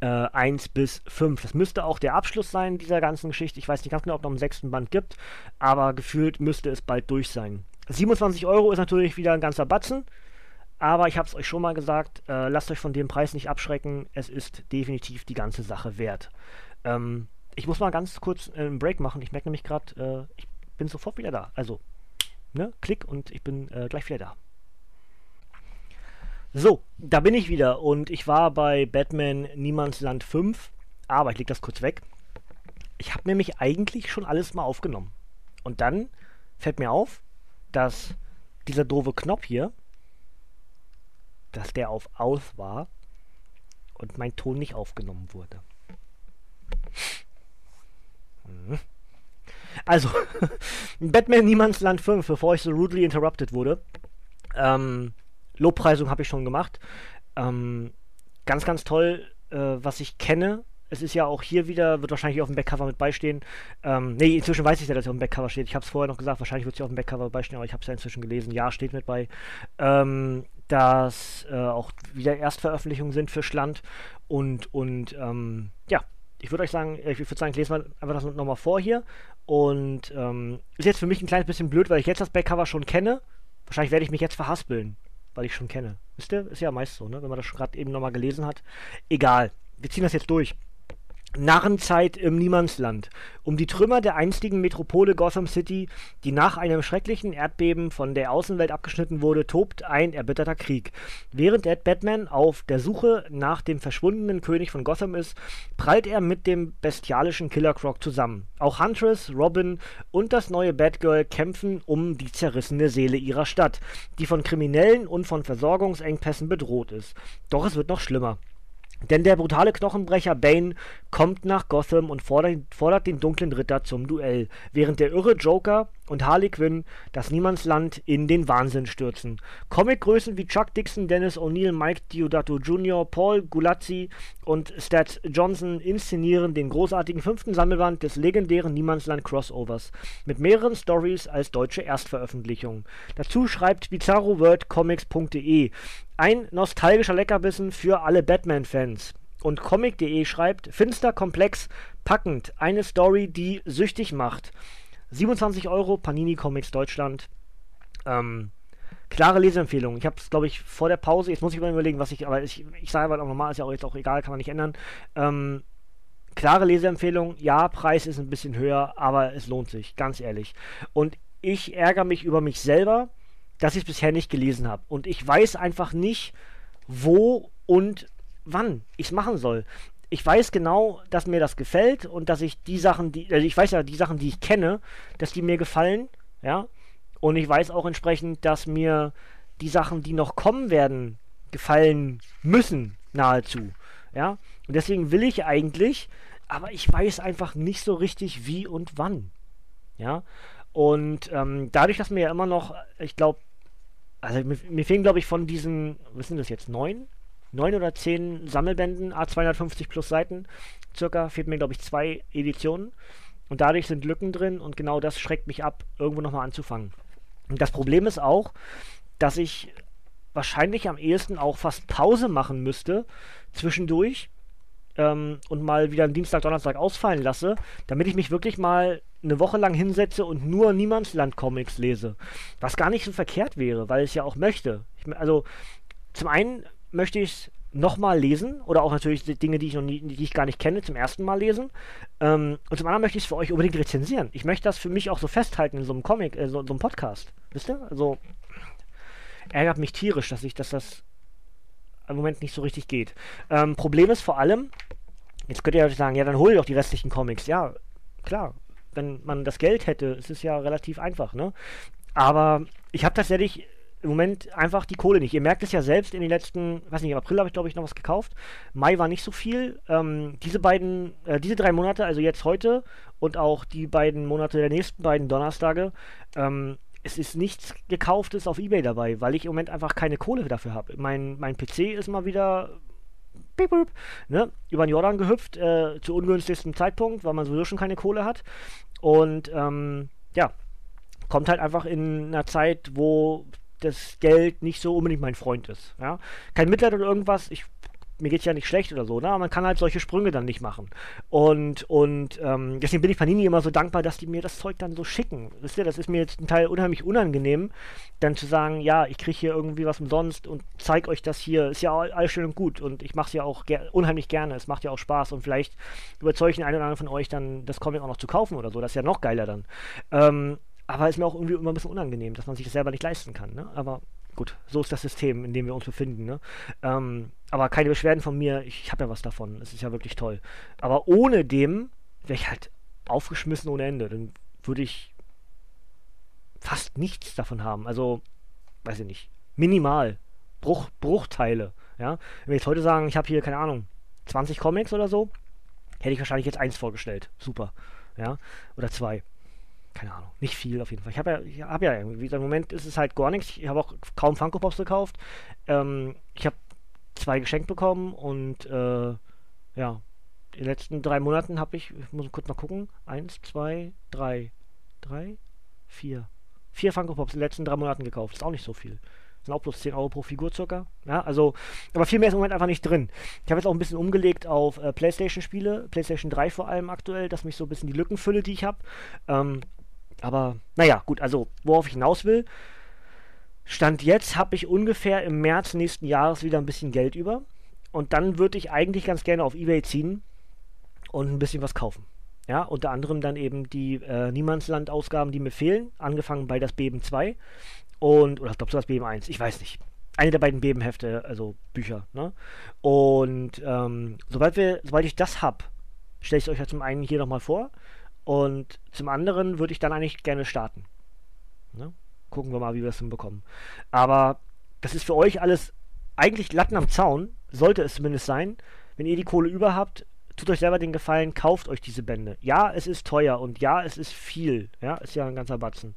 äh, 1 bis 5. Das müsste auch der Abschluss sein dieser ganzen Geschichte. Ich weiß nicht ganz genau, ob noch einen sechsten Band gibt, aber gefühlt müsste es bald durch sein. 27 Euro ist natürlich wieder ein ganzer Batzen, aber ich habe es euch schon mal gesagt, äh, lasst euch von dem Preis nicht abschrecken. Es ist definitiv die ganze Sache wert. Ähm, ich muss mal ganz kurz äh, einen Break machen. Ich merke nämlich gerade, äh, ich bin sofort wieder da. Also, ne, klick und ich bin äh, gleich wieder da. So, da bin ich wieder und ich war bei Batman Niemandsland 5, aber ich leg das kurz weg. Ich habe nämlich eigentlich schon alles mal aufgenommen. Und dann fällt mir auf, dass dieser doofe Knopf hier, dass der auf Aus war und mein Ton nicht aufgenommen wurde. Mhm. Also, Batman Niemandsland 5, bevor ich so rudely interrupted wurde. Ähm, Lobpreisung habe ich schon gemacht. Ähm, ganz, ganz toll, äh, was ich kenne. Es ist ja auch hier wieder, wird wahrscheinlich auf dem Backcover mit beistehen. Ähm, nee, inzwischen weiß ich ja, dass es auf dem Backcover steht. Ich habe es vorher noch gesagt, wahrscheinlich wird es ja auf dem Backcover beistehen, aber ich habe es ja inzwischen gelesen. Ja, steht mit bei. Ähm, dass äh, auch wieder Erstveröffentlichungen sind für Schland und, und ähm, ja, ich würde euch sagen, ich würde sagen, ich lese mal einfach das nochmal vor hier. Und ähm, ist jetzt für mich ein kleines bisschen blöd, weil ich jetzt das Backcover schon kenne. Wahrscheinlich werde ich mich jetzt verhaspeln weil ich schon kenne. Wisst ihr? Ist ja meist so, ne? Wenn man das gerade eben nochmal gelesen hat. Egal. Wir ziehen das jetzt durch. Narrenzeit im Niemandsland. Um die Trümmer der einstigen Metropole Gotham City, die nach einem schrecklichen Erdbeben von der Außenwelt abgeschnitten wurde, tobt ein erbitterter Krieg. Während Ed Batman auf der Suche nach dem verschwundenen König von Gotham ist, prallt er mit dem bestialischen Killer Croc zusammen. Auch Huntress, Robin und das neue Batgirl kämpfen um die zerrissene Seele ihrer Stadt, die von Kriminellen und von Versorgungsengpässen bedroht ist. Doch es wird noch schlimmer. Denn der brutale Knochenbrecher Bane kommt nach Gotham und fordert, fordert, den dunklen Ritter zum Duell, während der irre Joker und Harley Quinn das Niemandsland in den Wahnsinn stürzen. Comicgrößen wie Chuck Dixon, Dennis O'Neill, Mike Diodato Jr., Paul Gulazzi und Stat Johnson inszenieren den großartigen fünften Sammelband des legendären Niemandsland-Crossovers mit mehreren Stories als deutsche Erstveröffentlichung. Dazu schreibt bizarroworldcomics.de ein nostalgischer Leckerbissen für alle Batman-Fans. Und Comic.de schreibt, finster, komplex, packend, eine Story, die süchtig macht. 27 Euro, Panini Comics Deutschland. Ähm, klare Leseempfehlung. Ich habe es, glaube ich, vor der Pause, jetzt muss ich mal überlegen, was ich, aber ich, ich sage aber auch nochmal, ist ja auch jetzt auch egal, kann man nicht ändern. Ähm, klare Leseempfehlung. Ja, Preis ist ein bisschen höher, aber es lohnt sich, ganz ehrlich. Und ich ärgere mich über mich selber, dass ich bisher nicht gelesen habe. Und ich weiß einfach nicht, wo und wann ich es machen soll. Ich weiß genau, dass mir das gefällt und dass ich die Sachen, die, also ich weiß ja, die Sachen, die ich kenne, dass die mir gefallen, ja. Und ich weiß auch entsprechend, dass mir die Sachen, die noch kommen werden, gefallen müssen, nahezu, ja. Und deswegen will ich eigentlich, aber ich weiß einfach nicht so richtig, wie und wann, ja. Und ähm, dadurch, dass mir ja immer noch, ich glaube, also mir, mir fehlen, glaube ich, von diesen, was sind das jetzt, neun? Neun oder zehn Sammelbänden, A250 plus Seiten, circa, fehlt mir, glaube ich, zwei Editionen. Und dadurch sind Lücken drin und genau das schreckt mich ab, irgendwo nochmal anzufangen. Und das Problem ist auch, dass ich wahrscheinlich am ehesten auch fast Pause machen müsste zwischendurch ähm, und mal wieder einen Dienstag, Donnerstag ausfallen lasse, damit ich mich wirklich mal eine Woche lang hinsetze und nur Niemandsland-Comics lese. Was gar nicht so verkehrt wäre, weil ich es ja auch möchte. Ich, also, zum einen möchte ich es nochmal lesen oder auch natürlich Dinge, die ich noch nie, die ich gar nicht kenne, zum ersten Mal lesen. Ähm, und zum anderen möchte ich es für euch unbedingt rezensieren. Ich möchte das für mich auch so festhalten in so einem Comic, äh, so, so einem Podcast. Wisst ihr? Also ärgert mich tierisch, dass ich, dass das im Moment nicht so richtig geht. Ähm, Problem ist vor allem, jetzt könnt ihr ja sagen, ja, dann hol doch die restlichen Comics. Ja, klar, wenn man das Geld hätte, ist es ja relativ einfach, ne? Aber ich habe tatsächlich im Moment einfach die Kohle nicht. Ihr merkt es ja selbst in den letzten, weiß nicht, im April habe ich glaube ich noch was gekauft. Mai war nicht so viel. Ähm, diese beiden, äh, diese drei Monate, also jetzt heute und auch die beiden Monate der nächsten beiden Donnerstage, ähm, es ist nichts gekauftes auf Ebay dabei, weil ich im Moment einfach keine Kohle dafür habe. Mein, mein PC ist mal wieder piep, piep, ne, über den Jordan gehüpft, äh, zu ungünstigsten Zeitpunkt, weil man sowieso schon keine Kohle hat. Und ähm, ja, kommt halt einfach in einer Zeit, wo das Geld nicht so unbedingt mein Freund ist. Ja? Kein Mitleid oder irgendwas, ich mir geht es ja nicht schlecht oder so, ne? Aber man kann halt solche Sprünge dann nicht machen. Und, und ähm, deswegen bin ich Panini immer so dankbar, dass die mir das Zeug dann so schicken. Wisst ihr, das ist mir jetzt ein Teil unheimlich unangenehm, dann zu sagen, ja, ich kriege hier irgendwie was umsonst und zeig euch das hier. Ist ja alles schön und gut und ich mache es ja auch ger unheimlich gerne. Es macht ja auch Spaß und vielleicht überzeuge ich den einen oder anderen von euch dann, das Comic auch noch zu kaufen oder so. Das ist ja noch geiler dann. Ähm, aber ist mir auch irgendwie immer ein bisschen unangenehm, dass man sich das selber nicht leisten kann. Ne? Aber gut, so ist das System, in dem wir uns befinden. Ne? Ähm, aber keine Beschwerden von mir, ich habe ja was davon. Es ist ja wirklich toll. Aber ohne dem wäre ich halt aufgeschmissen ohne Ende. Dann würde ich fast nichts davon haben. Also, weiß ich nicht. Minimal. Bruch, Bruchteile. Ja? Wenn wir jetzt heute sagen, ich habe hier, keine Ahnung, 20 Comics oder so, hätte ich wahrscheinlich jetzt eins vorgestellt. Super. Ja? Oder zwei keine Ahnung, nicht viel auf jeden Fall. Ich habe ja, ich habe ja irgendwie, im Moment ist es halt gar nichts. Ich habe auch kaum Funko Pops gekauft. Ähm, ich habe zwei geschenkt bekommen und äh, ja, in den letzten drei Monaten habe ich, ich muss kurz mal gucken, eins, zwei, drei, drei, vier, vier Funko Pops in den letzten drei Monaten gekauft. Ist auch nicht so viel. Sind auch bloß 10 Euro pro Figur circa. Ja, also, aber viel mehr ist im Moment einfach nicht drin. Ich habe jetzt auch ein bisschen umgelegt auf äh, Playstation-Spiele, Playstation 3 vor allem aktuell, dass mich so ein bisschen die Lücken fülle, die ich habe. Ähm, aber naja, gut, also worauf ich hinaus will. Stand jetzt habe ich ungefähr im März nächsten Jahres wieder ein bisschen Geld über. Und dann würde ich eigentlich ganz gerne auf Ebay ziehen und ein bisschen was kaufen. Ja, unter anderem dann eben die äh, Niemandsland-Ausgaben, die mir fehlen, angefangen bei das Beben 2 und, oder ich glaube das Beben 1, ich weiß nicht. Eine der beiden Bebenhefte, also Bücher, ne? Und ähm, sobald wir, sobald ich das habe, stelle ich es euch ja zum einen hier nochmal vor. Und zum anderen würde ich dann eigentlich gerne starten. Ne? Gucken wir mal, wie wir es hinbekommen. Aber das ist für euch alles eigentlich Latten am Zaun, sollte es zumindest sein. Wenn ihr die Kohle über habt, tut euch selber den Gefallen, kauft euch diese Bände. Ja, es ist teuer und ja, es ist viel. Ja, ist ja ein ganzer Batzen.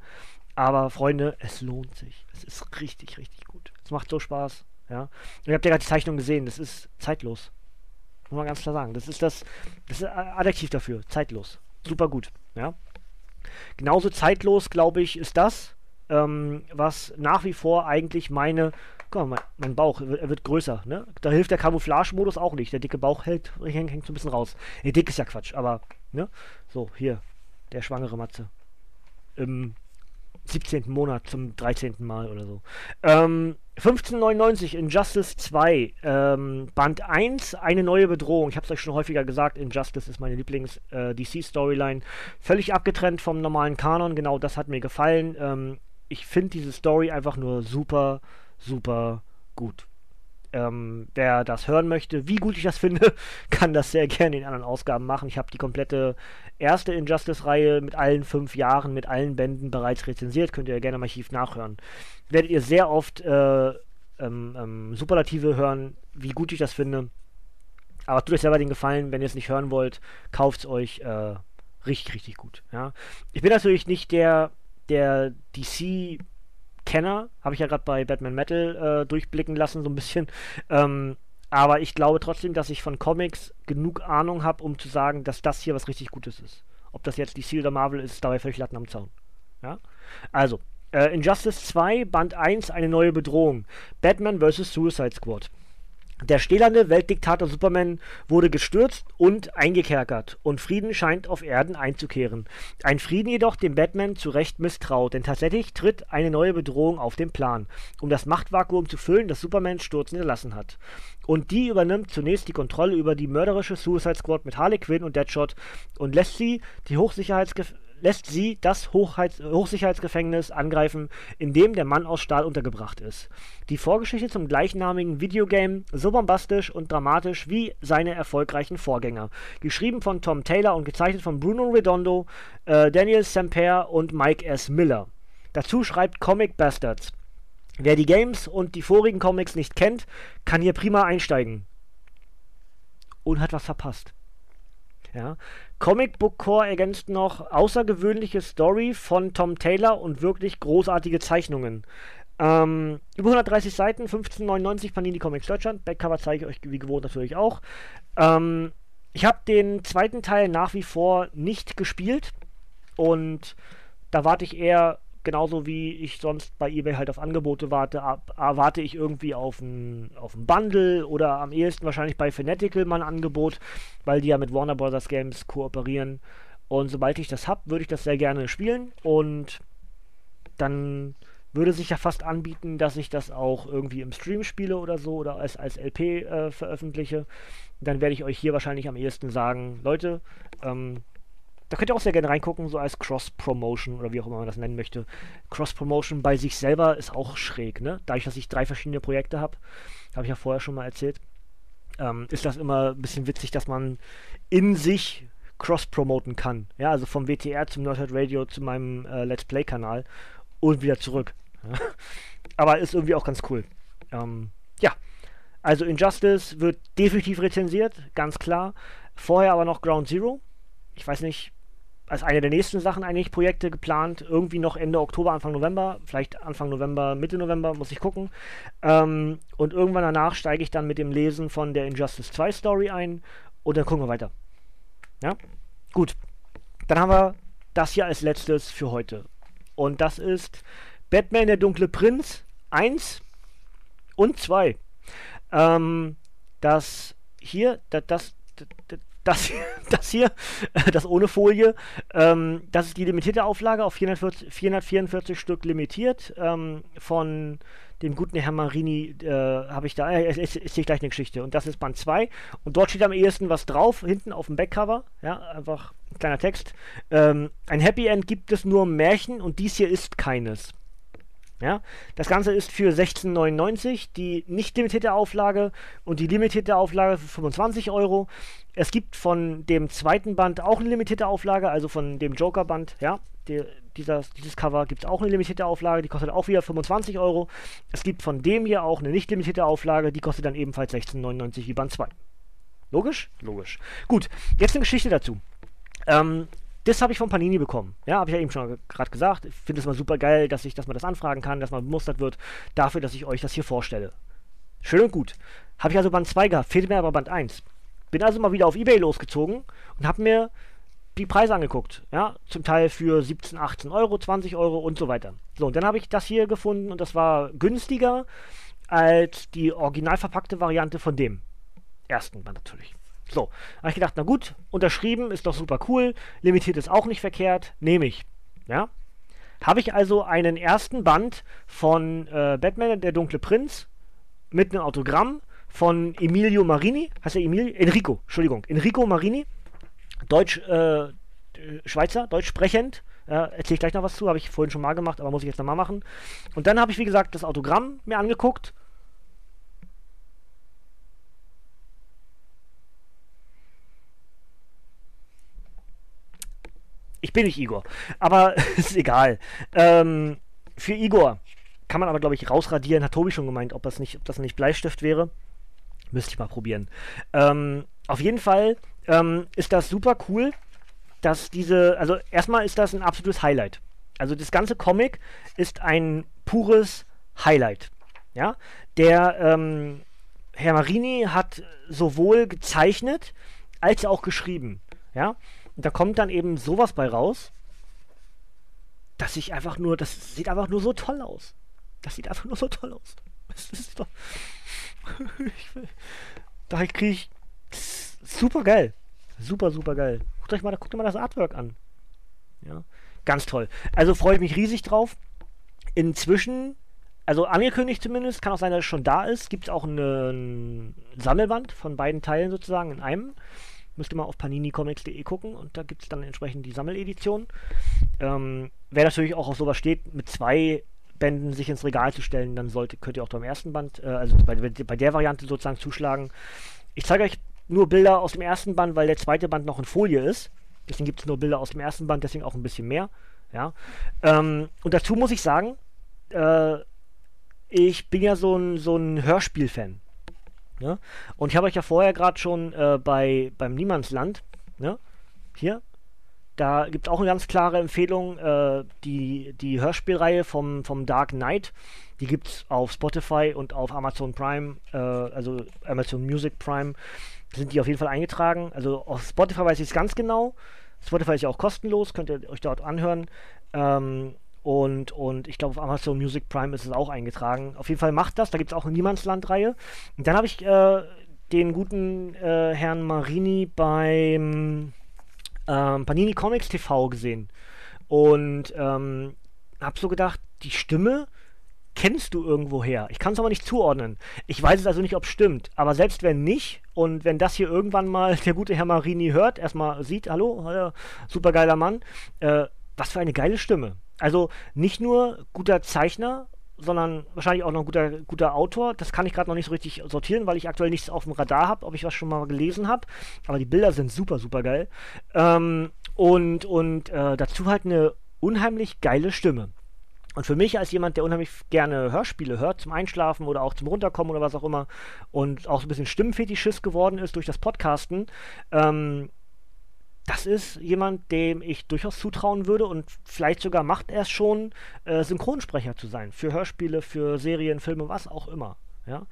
Aber Freunde, es lohnt sich. Es ist richtig, richtig gut. Es macht so Spaß. Ja. Und ihr habt ja gerade die Zeichnung gesehen. Das ist zeitlos. Muss man ganz klar sagen. Das ist das, das ist Adjektiv dafür. Zeitlos super gut. Ja? Genauso zeitlos, glaube ich, ist das, ähm, was nach wie vor eigentlich meine. Guck mal, mein, Bauch, er wird größer. Ne? Da hilft der Camouflage-Modus auch nicht. Der dicke Bauch hält, hängt, hängt so ein bisschen raus. Nee, dick ist ja Quatsch, aber. Ne? So, hier, der schwangere Matze. Im 17. Monat zum 13. Mal oder so. Ähm, 1599 Injustice 2, ähm, Band 1, eine neue Bedrohung. Ich habe es euch schon häufiger gesagt, Injustice ist meine Lieblings-DC-Storyline. Äh, Völlig abgetrennt vom normalen Kanon, genau das hat mir gefallen. Ähm, ich finde diese Story einfach nur super, super gut. Ähm, wer das hören möchte, wie gut ich das finde, kann das sehr gerne in anderen Ausgaben machen. Ich habe die komplette erste Injustice-Reihe mit allen fünf Jahren, mit allen Bänden bereits rezensiert. Könnt ihr gerne im Archiv nachhören. Werdet ihr sehr oft äh, ähm, ähm, Superlative hören, wie gut ich das finde. Aber tut euch selber den Gefallen, wenn ihr es nicht hören wollt, kauft es euch äh, richtig, richtig gut. Ja? Ich bin natürlich nicht der, der DC Kenner, habe ich ja gerade bei Batman Metal äh, durchblicken lassen, so ein bisschen. Ähm, aber ich glaube trotzdem, dass ich von Comics genug Ahnung habe, um zu sagen, dass das hier was richtig Gutes ist. Ob das jetzt DC oder Marvel ist, dabei völlig Latten am Zaun. Ja? Also, äh, Injustice 2, Band 1, eine neue Bedrohung. Batman vs. Suicide Squad. Der stählerne Weltdiktator Superman wurde gestürzt und eingekerkert und Frieden scheint auf Erden einzukehren. Ein Frieden jedoch, dem Batman zu Recht misstraut, denn tatsächlich tritt eine neue Bedrohung auf den Plan, um das Machtvakuum zu füllen, das Superman stürzen gelassen hat. Und die übernimmt zunächst die Kontrolle über die mörderische Suicide Squad mit Harley Quinn und Deadshot und lässt sie die Hochsicherheitsgef lässt sie das Hochheits Hochsicherheitsgefängnis angreifen, in dem der Mann aus Stahl untergebracht ist. Die Vorgeschichte zum gleichnamigen Videogame so bombastisch und dramatisch wie seine erfolgreichen Vorgänger. Geschrieben von Tom Taylor und gezeichnet von Bruno Redondo, äh, Daniel Semper und Mike S. Miller. Dazu schreibt Comic Bastards. Wer die Games und die vorigen Comics nicht kennt, kann hier prima einsteigen. Und hat was verpasst. Ja. Comic Book Core ergänzt noch außergewöhnliche Story von Tom Taylor und wirklich großartige Zeichnungen. Ähm, über 130 Seiten, 1599 Panini Comics Deutschland. Backcover zeige ich euch wie gewohnt natürlich auch. Ähm, ich habe den zweiten Teil nach wie vor nicht gespielt und da warte ich eher genauso wie ich sonst bei eBay halt auf Angebote warte, ab, warte ich irgendwie auf ein, auf ein Bundle oder am ehesten wahrscheinlich bei Fanatical mal ein Angebot, weil die ja mit Warner Bros. Games kooperieren. Und sobald ich das habe, würde ich das sehr gerne spielen und dann würde sich ja fast anbieten, dass ich das auch irgendwie im Stream spiele oder so oder als, als LP äh, veröffentliche. Dann werde ich euch hier wahrscheinlich am ehesten sagen, Leute, ähm, da könnt ihr auch sehr gerne reingucken, so als Cross-Promotion oder wie auch immer man das nennen möchte. Cross-Promotion bei sich selber ist auch schräg, ne? Dadurch, dass ich drei verschiedene Projekte habe, habe ich ja vorher schon mal erzählt, ähm, ist das immer ein bisschen witzig, dass man in sich cross-promoten kann. Ja, also vom WTR zum Nerdhead Radio zu meinem äh, Let's Play-Kanal und wieder zurück. Aber ist irgendwie auch ganz cool. Ähm, ja, also Injustice wird definitiv rezensiert, ganz klar. Vorher aber noch Ground Zero ich weiß nicht, als eine der nächsten Sachen eigentlich Projekte geplant, irgendwie noch Ende Oktober, Anfang November, vielleicht Anfang November, Mitte November, muss ich gucken. Ähm, und irgendwann danach steige ich dann mit dem Lesen von der Injustice 2 Story ein und dann gucken wir weiter. Ja? Gut. Dann haben wir das hier als letztes für heute. Und das ist Batman der dunkle Prinz 1 und 2. Ähm, das hier, das, das, das das, hier, das ohne Folie, ähm, das ist die limitierte Auflage auf 440, 444 Stück limitiert. Ähm, von dem guten Herrn Marini äh, habe ich da, äh, ist, ist hier gleich eine Geschichte. Und das ist Band 2. Und dort steht am ehesten was drauf, hinten auf dem Backcover. Ja, einfach ein kleiner Text. Ähm, ein Happy End gibt es nur im Märchen und dies hier ist keines. Ja, das Ganze ist für 16,99 die nicht limitierte Auflage und die limitierte Auflage für 25 Euro. Es gibt von dem zweiten Band auch eine limitierte Auflage, also von dem Joker-Band, ja, die, dieser, dieses Cover gibt es auch eine limitierte Auflage, die kostet auch wieder 25 Euro. Es gibt von dem hier auch eine nicht limitierte Auflage, die kostet dann ebenfalls 16,99 wie Band 2. Logisch? Logisch. Gut, jetzt eine Geschichte dazu. Ähm, das habe ich von Panini bekommen. Ja, habe ich ja eben schon gerade gesagt. Ich finde es mal super geil, dass ich, dass man das anfragen kann, dass man bemustert wird, dafür, dass ich euch das hier vorstelle. Schön und gut. Habe ich also Band 2 gehabt, fehlt mir aber Band 1. Bin also mal wieder auf Ebay losgezogen und habe mir die Preise angeguckt. Ja, zum Teil für 17, 18 Euro, 20 Euro und so weiter. So, und dann habe ich das hier gefunden und das war günstiger als die original verpackte Variante von dem ersten Band natürlich. So, habe ich gedacht, na gut, unterschrieben ist doch super cool, limitiert ist auch nicht verkehrt, nehme ich. Ja, habe ich also einen ersten Band von äh, Batman, der dunkle Prinz, mit einem Autogramm von Emilio Marini, heißt er Emilio? Enrico, Entschuldigung, Enrico Marini, Deutsch, äh, Schweizer, deutsch sprechend. Ja, erzähle ich gleich noch was zu, habe ich vorhin schon mal gemacht, aber muss ich jetzt nochmal machen. Und dann habe ich, wie gesagt, das Autogramm mir angeguckt. Ich bin nicht Igor, aber ist egal. Ähm, für Igor kann man aber, glaube ich, rausradieren, hat Tobi schon gemeint, ob das nicht, ob das nicht Bleistift wäre. Müsste ich mal probieren. Ähm, auf jeden Fall ähm, ist das super cool, dass diese, also erstmal ist das ein absolutes Highlight. Also das ganze Comic ist ein pures Highlight. Ja, der ähm, Herr Marini hat sowohl gezeichnet als auch geschrieben. Ja, da kommt dann eben sowas bei raus, dass ich einfach nur, das sieht einfach nur so toll aus. Das sieht einfach nur so toll aus. Das ist doch. da kriege ich super geil. Super, super geil. Guckt euch mal, guckt mal das Artwork an. Ja, ganz toll. Also freue ich mich riesig drauf. Inzwischen, also angekündigt zumindest, kann auch sein, dass es schon da ist, gibt es auch eine, Sammelband von beiden Teilen sozusagen in einem. Müsst ihr mal auf paninicomics.de gucken und da gibt es dann entsprechend die Sammeledition. Ähm, wer natürlich auch auf sowas steht, mit zwei Bänden sich ins Regal zu stellen, dann sollte, könnt ihr auch beim ersten Band, äh, also bei, bei der Variante sozusagen zuschlagen. Ich zeige euch nur Bilder aus dem ersten Band, weil der zweite Band noch in Folie ist. Deswegen gibt es nur Bilder aus dem ersten Band, deswegen auch ein bisschen mehr. Ja. Ähm, und dazu muss ich sagen, äh, ich bin ja so ein, so ein Hörspiel-Fan. Ja? Und ich habe euch ja vorher gerade schon äh, bei, beim Niemandsland, ne? hier, da gibt es auch eine ganz klare Empfehlung, äh, die, die Hörspielreihe vom, vom Dark Knight, die gibt es auf Spotify und auf Amazon Prime, äh, also Amazon Music Prime sind die auf jeden Fall eingetragen. Also auf Spotify weiß ich es ganz genau. Spotify ist ja auch kostenlos, könnt ihr euch dort anhören. Ähm, und, und ich glaube, auf Amazon Music Prime ist es auch eingetragen. Auf jeden Fall macht das. Da gibt es auch eine Niemandsland-Reihe. Und dann habe ich äh, den guten äh, Herrn Marini beim ähm, Panini Comics TV gesehen. Und ähm, habe so gedacht, die Stimme kennst du irgendwo her. Ich kann es aber nicht zuordnen. Ich weiß es also nicht, ob es stimmt. Aber selbst wenn nicht, und wenn das hier irgendwann mal der gute Herr Marini hört, erstmal sieht, hallo, äh, super geiler Mann, äh, was für eine geile Stimme. Also nicht nur guter Zeichner, sondern wahrscheinlich auch noch ein guter, guter Autor. Das kann ich gerade noch nicht so richtig sortieren, weil ich aktuell nichts auf dem Radar habe, ob ich was schon mal gelesen habe. Aber die Bilder sind super, super geil. Ähm, und und äh, dazu halt eine unheimlich geile Stimme. Und für mich als jemand, der unheimlich gerne Hörspiele hört, zum Einschlafen oder auch zum Runterkommen oder was auch immer, und auch so ein bisschen Stimmenfetischist geworden ist durch das Podcasten, ähm, das ist jemand, dem ich durchaus zutrauen würde und vielleicht sogar macht er es schon, äh, Synchronsprecher zu sein. Für Hörspiele, für Serien, Filme, was auch immer. Ja?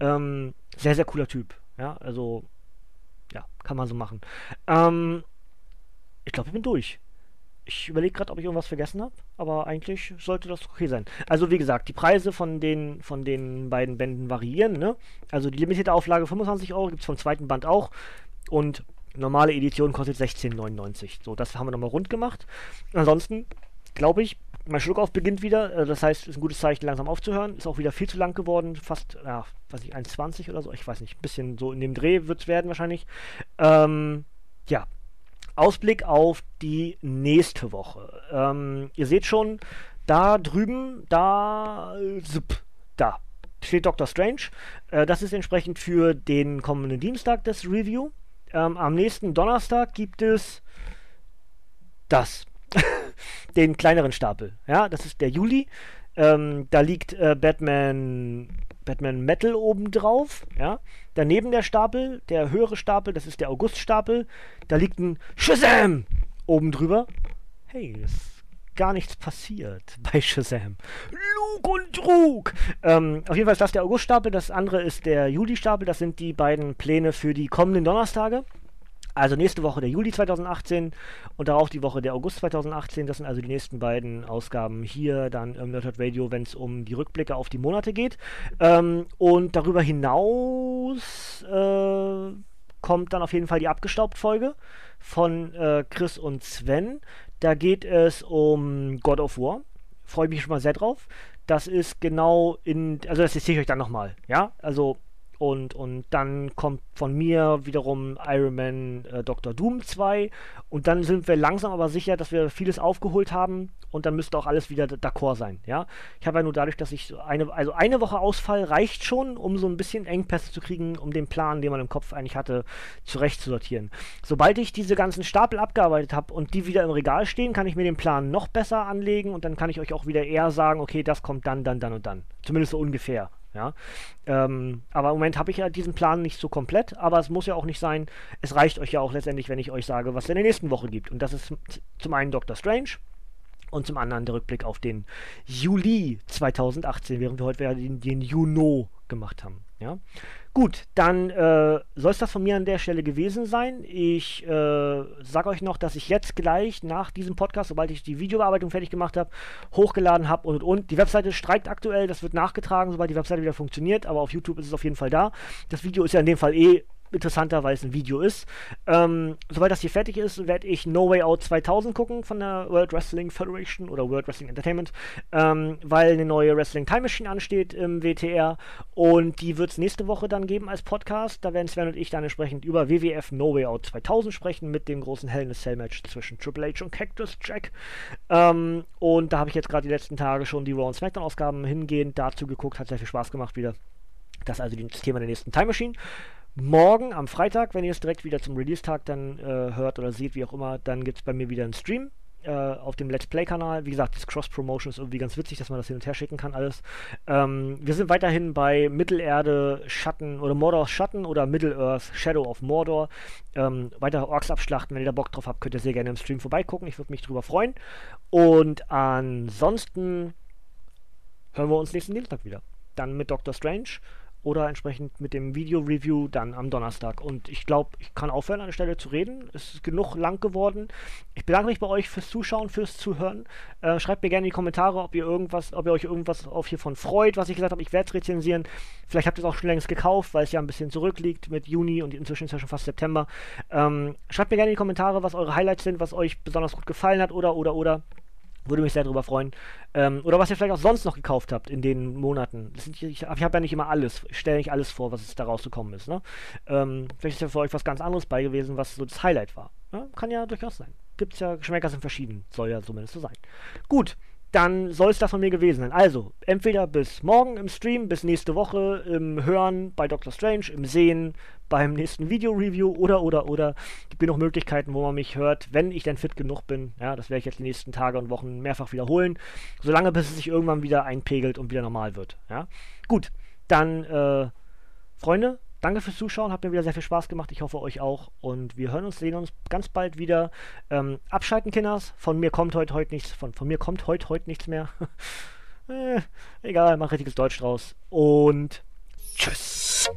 Ähm, sehr, sehr cooler Typ. Ja, also, ja, kann man so machen. Ähm, ich glaube, ich bin durch. Ich überlege gerade, ob ich irgendwas vergessen habe, aber eigentlich sollte das okay sein. Also wie gesagt, die Preise von den, von den beiden Bänden variieren. Ne? Also die limitierte Auflage 25 Euro gibt es vom zweiten Band auch und normale Edition kostet 16,99. So, das haben wir nochmal rund gemacht. Ansonsten glaube ich, mein Schluckauf beginnt wieder. Äh, das heißt, ist ein gutes Zeichen, langsam aufzuhören. Ist auch wieder viel zu lang geworden. Fast, ja, weiß ich, 1,20 oder so. Ich weiß nicht. Ein bisschen so in dem Dreh wird es werden wahrscheinlich. Ähm, ja, Ausblick auf die nächste Woche. Ähm, ihr seht schon, da drüben, da, zip, da steht Doctor Strange. Äh, das ist entsprechend für den kommenden Dienstag das Review. Ähm, am nächsten Donnerstag gibt es das. den kleineren Stapel. Ja, das ist der Juli. Ähm, da liegt äh, Batman Batman Metal oben drauf, ja. Daneben der Stapel, der höhere Stapel, das ist der August-Stapel. Da liegt ein Shazam oben drüber. Hey, ist gar nichts passiert bei Shazam. Lug und Trug! Ähm, auf jeden Fall ist das der August-Stapel, das andere ist der Juli-Stapel. Das sind die beiden Pläne für die kommenden Donnerstage. Also nächste Woche der Juli 2018 und darauf die Woche der August 2018. Das sind also die nächsten beiden Ausgaben hier dann im Nerdhurt Radio, wenn es um die Rückblicke auf die Monate geht. Ähm, und darüber hinaus äh, kommt dann auf jeden Fall die Abgestaubt-Folge von äh, Chris und Sven. Da geht es um God of War. freue mich schon mal sehr drauf. Das ist genau in, also das erzähle ich euch dann nochmal, ja? Also und, und dann kommt von mir wiederum Iron Man äh, Dr. Doom 2. Und dann sind wir langsam aber sicher, dass wir vieles aufgeholt haben. Und dann müsste auch alles wieder d'accord sein. Ja? Ich habe ja nur dadurch, dass ich eine, also eine Woche Ausfall reicht schon, um so ein bisschen Engpässe zu kriegen, um den Plan, den man im Kopf eigentlich hatte, zurecht zu sortieren. Sobald ich diese ganzen Stapel abgearbeitet habe und die wieder im Regal stehen, kann ich mir den Plan noch besser anlegen und dann kann ich euch auch wieder eher sagen, okay, das kommt dann, dann, dann und dann. Zumindest so ungefähr. Ja? Ähm, aber im Moment habe ich ja diesen Plan nicht so komplett, aber es muss ja auch nicht sein. Es reicht euch ja auch letztendlich, wenn ich euch sage, was es in der nächsten Woche gibt. Und das ist zum einen Doctor Strange und zum anderen der Rückblick auf den Juli 2018, während wir heute den, den Juno gemacht haben. Ja? Gut, dann äh, soll es das von mir an der Stelle gewesen sein. Ich äh, sage euch noch, dass ich jetzt gleich nach diesem Podcast, sobald ich die Videobearbeitung fertig gemacht habe, hochgeladen habe und, und. Die Webseite streikt aktuell, das wird nachgetragen, sobald die Webseite wieder funktioniert, aber auf YouTube ist es auf jeden Fall da. Das Video ist ja in dem Fall eh interessanter, weil es ein Video ist. Ähm, sobald das hier fertig ist, werde ich No Way Out 2000 gucken von der World Wrestling Federation oder World Wrestling Entertainment, ähm, weil eine neue Wrestling Time Machine ansteht im WTR und die wird es nächste Woche dann geben als Podcast. Da werden Sven und ich dann entsprechend über WWF No Way Out 2000 sprechen mit dem großen Hell in a Cell Match zwischen Triple H und Cactus Jack. Ähm, und da habe ich jetzt gerade die letzten Tage schon die Raw und Smackdown Ausgaben hingehend dazu geguckt, hat sehr viel Spaß gemacht wieder. Das ist also das Thema der nächsten Time Machine morgen am Freitag, wenn ihr es direkt wieder zum Release-Tag dann äh, hört oder seht, wie auch immer, dann gibt es bei mir wieder einen Stream äh, auf dem Let's Play-Kanal. Wie gesagt, das Cross-Promotion ist irgendwie ganz witzig, dass man das hin und her schicken kann, alles. Ähm, wir sind weiterhin bei Mittelerde Schatten oder Mordor Schatten oder Middle-earth Shadow of Mordor. Ähm, weiter Orks abschlachten. Wenn ihr da Bock drauf habt, könnt ihr sehr gerne im Stream vorbeigucken. Ich würde mich drüber freuen. Und ansonsten hören wir uns nächsten Dienstag wieder. Dann mit Doctor Strange oder entsprechend mit dem Video-Review dann am Donnerstag. Und ich glaube, ich kann aufhören an der Stelle zu reden. Es ist genug lang geworden. Ich bedanke mich bei euch fürs Zuschauen, fürs Zuhören. Äh, schreibt mir gerne in die Kommentare, ob ihr irgendwas, ob ihr euch irgendwas auf hiervon freut, was ich gesagt habe. Ich werde es rezensieren. Vielleicht habt ihr es auch schon längst gekauft, weil es ja ein bisschen zurückliegt mit Juni und inzwischen ist ja schon fast September. Ähm, schreibt mir gerne in die Kommentare, was eure Highlights sind, was euch besonders gut gefallen hat oder oder oder. Würde mich sehr darüber freuen. Ähm, oder was ihr vielleicht auch sonst noch gekauft habt in den Monaten. Sind, ich, ich habe ja nicht immer alles, ich stelle nicht alles vor, was da rausgekommen ist. Ne? Ähm, vielleicht ist ja für euch was ganz anderes bei gewesen, was so das Highlight war. Ne? Kann ja durchaus sein. Gibt es ja, Geschmäcker sind verschieden. Soll ja zumindest so sein. Gut, dann soll es das von mir gewesen sein. Also, entweder bis morgen im Stream, bis nächste Woche im Hören bei Doctor Strange, im Sehen beim nächsten Video-Review oder, oder, oder. Gibt genug Möglichkeiten, wo man mich hört, wenn ich denn fit genug bin. Ja, das werde ich jetzt die nächsten Tage und Wochen mehrfach wiederholen. Solange bis es sich irgendwann wieder einpegelt und wieder normal wird. Ja, gut. Dann, äh, Freunde, Danke fürs Zuschauen, hat mir wieder sehr viel Spaß gemacht. Ich hoffe euch auch. Und wir hören uns, sehen uns ganz bald wieder. Ähm, abschalten, Kinders. Von mir kommt heute heute nichts. Von, von mir kommt heute heute nichts mehr. äh, egal, mach richtiges Deutsch draus. Und tschüss.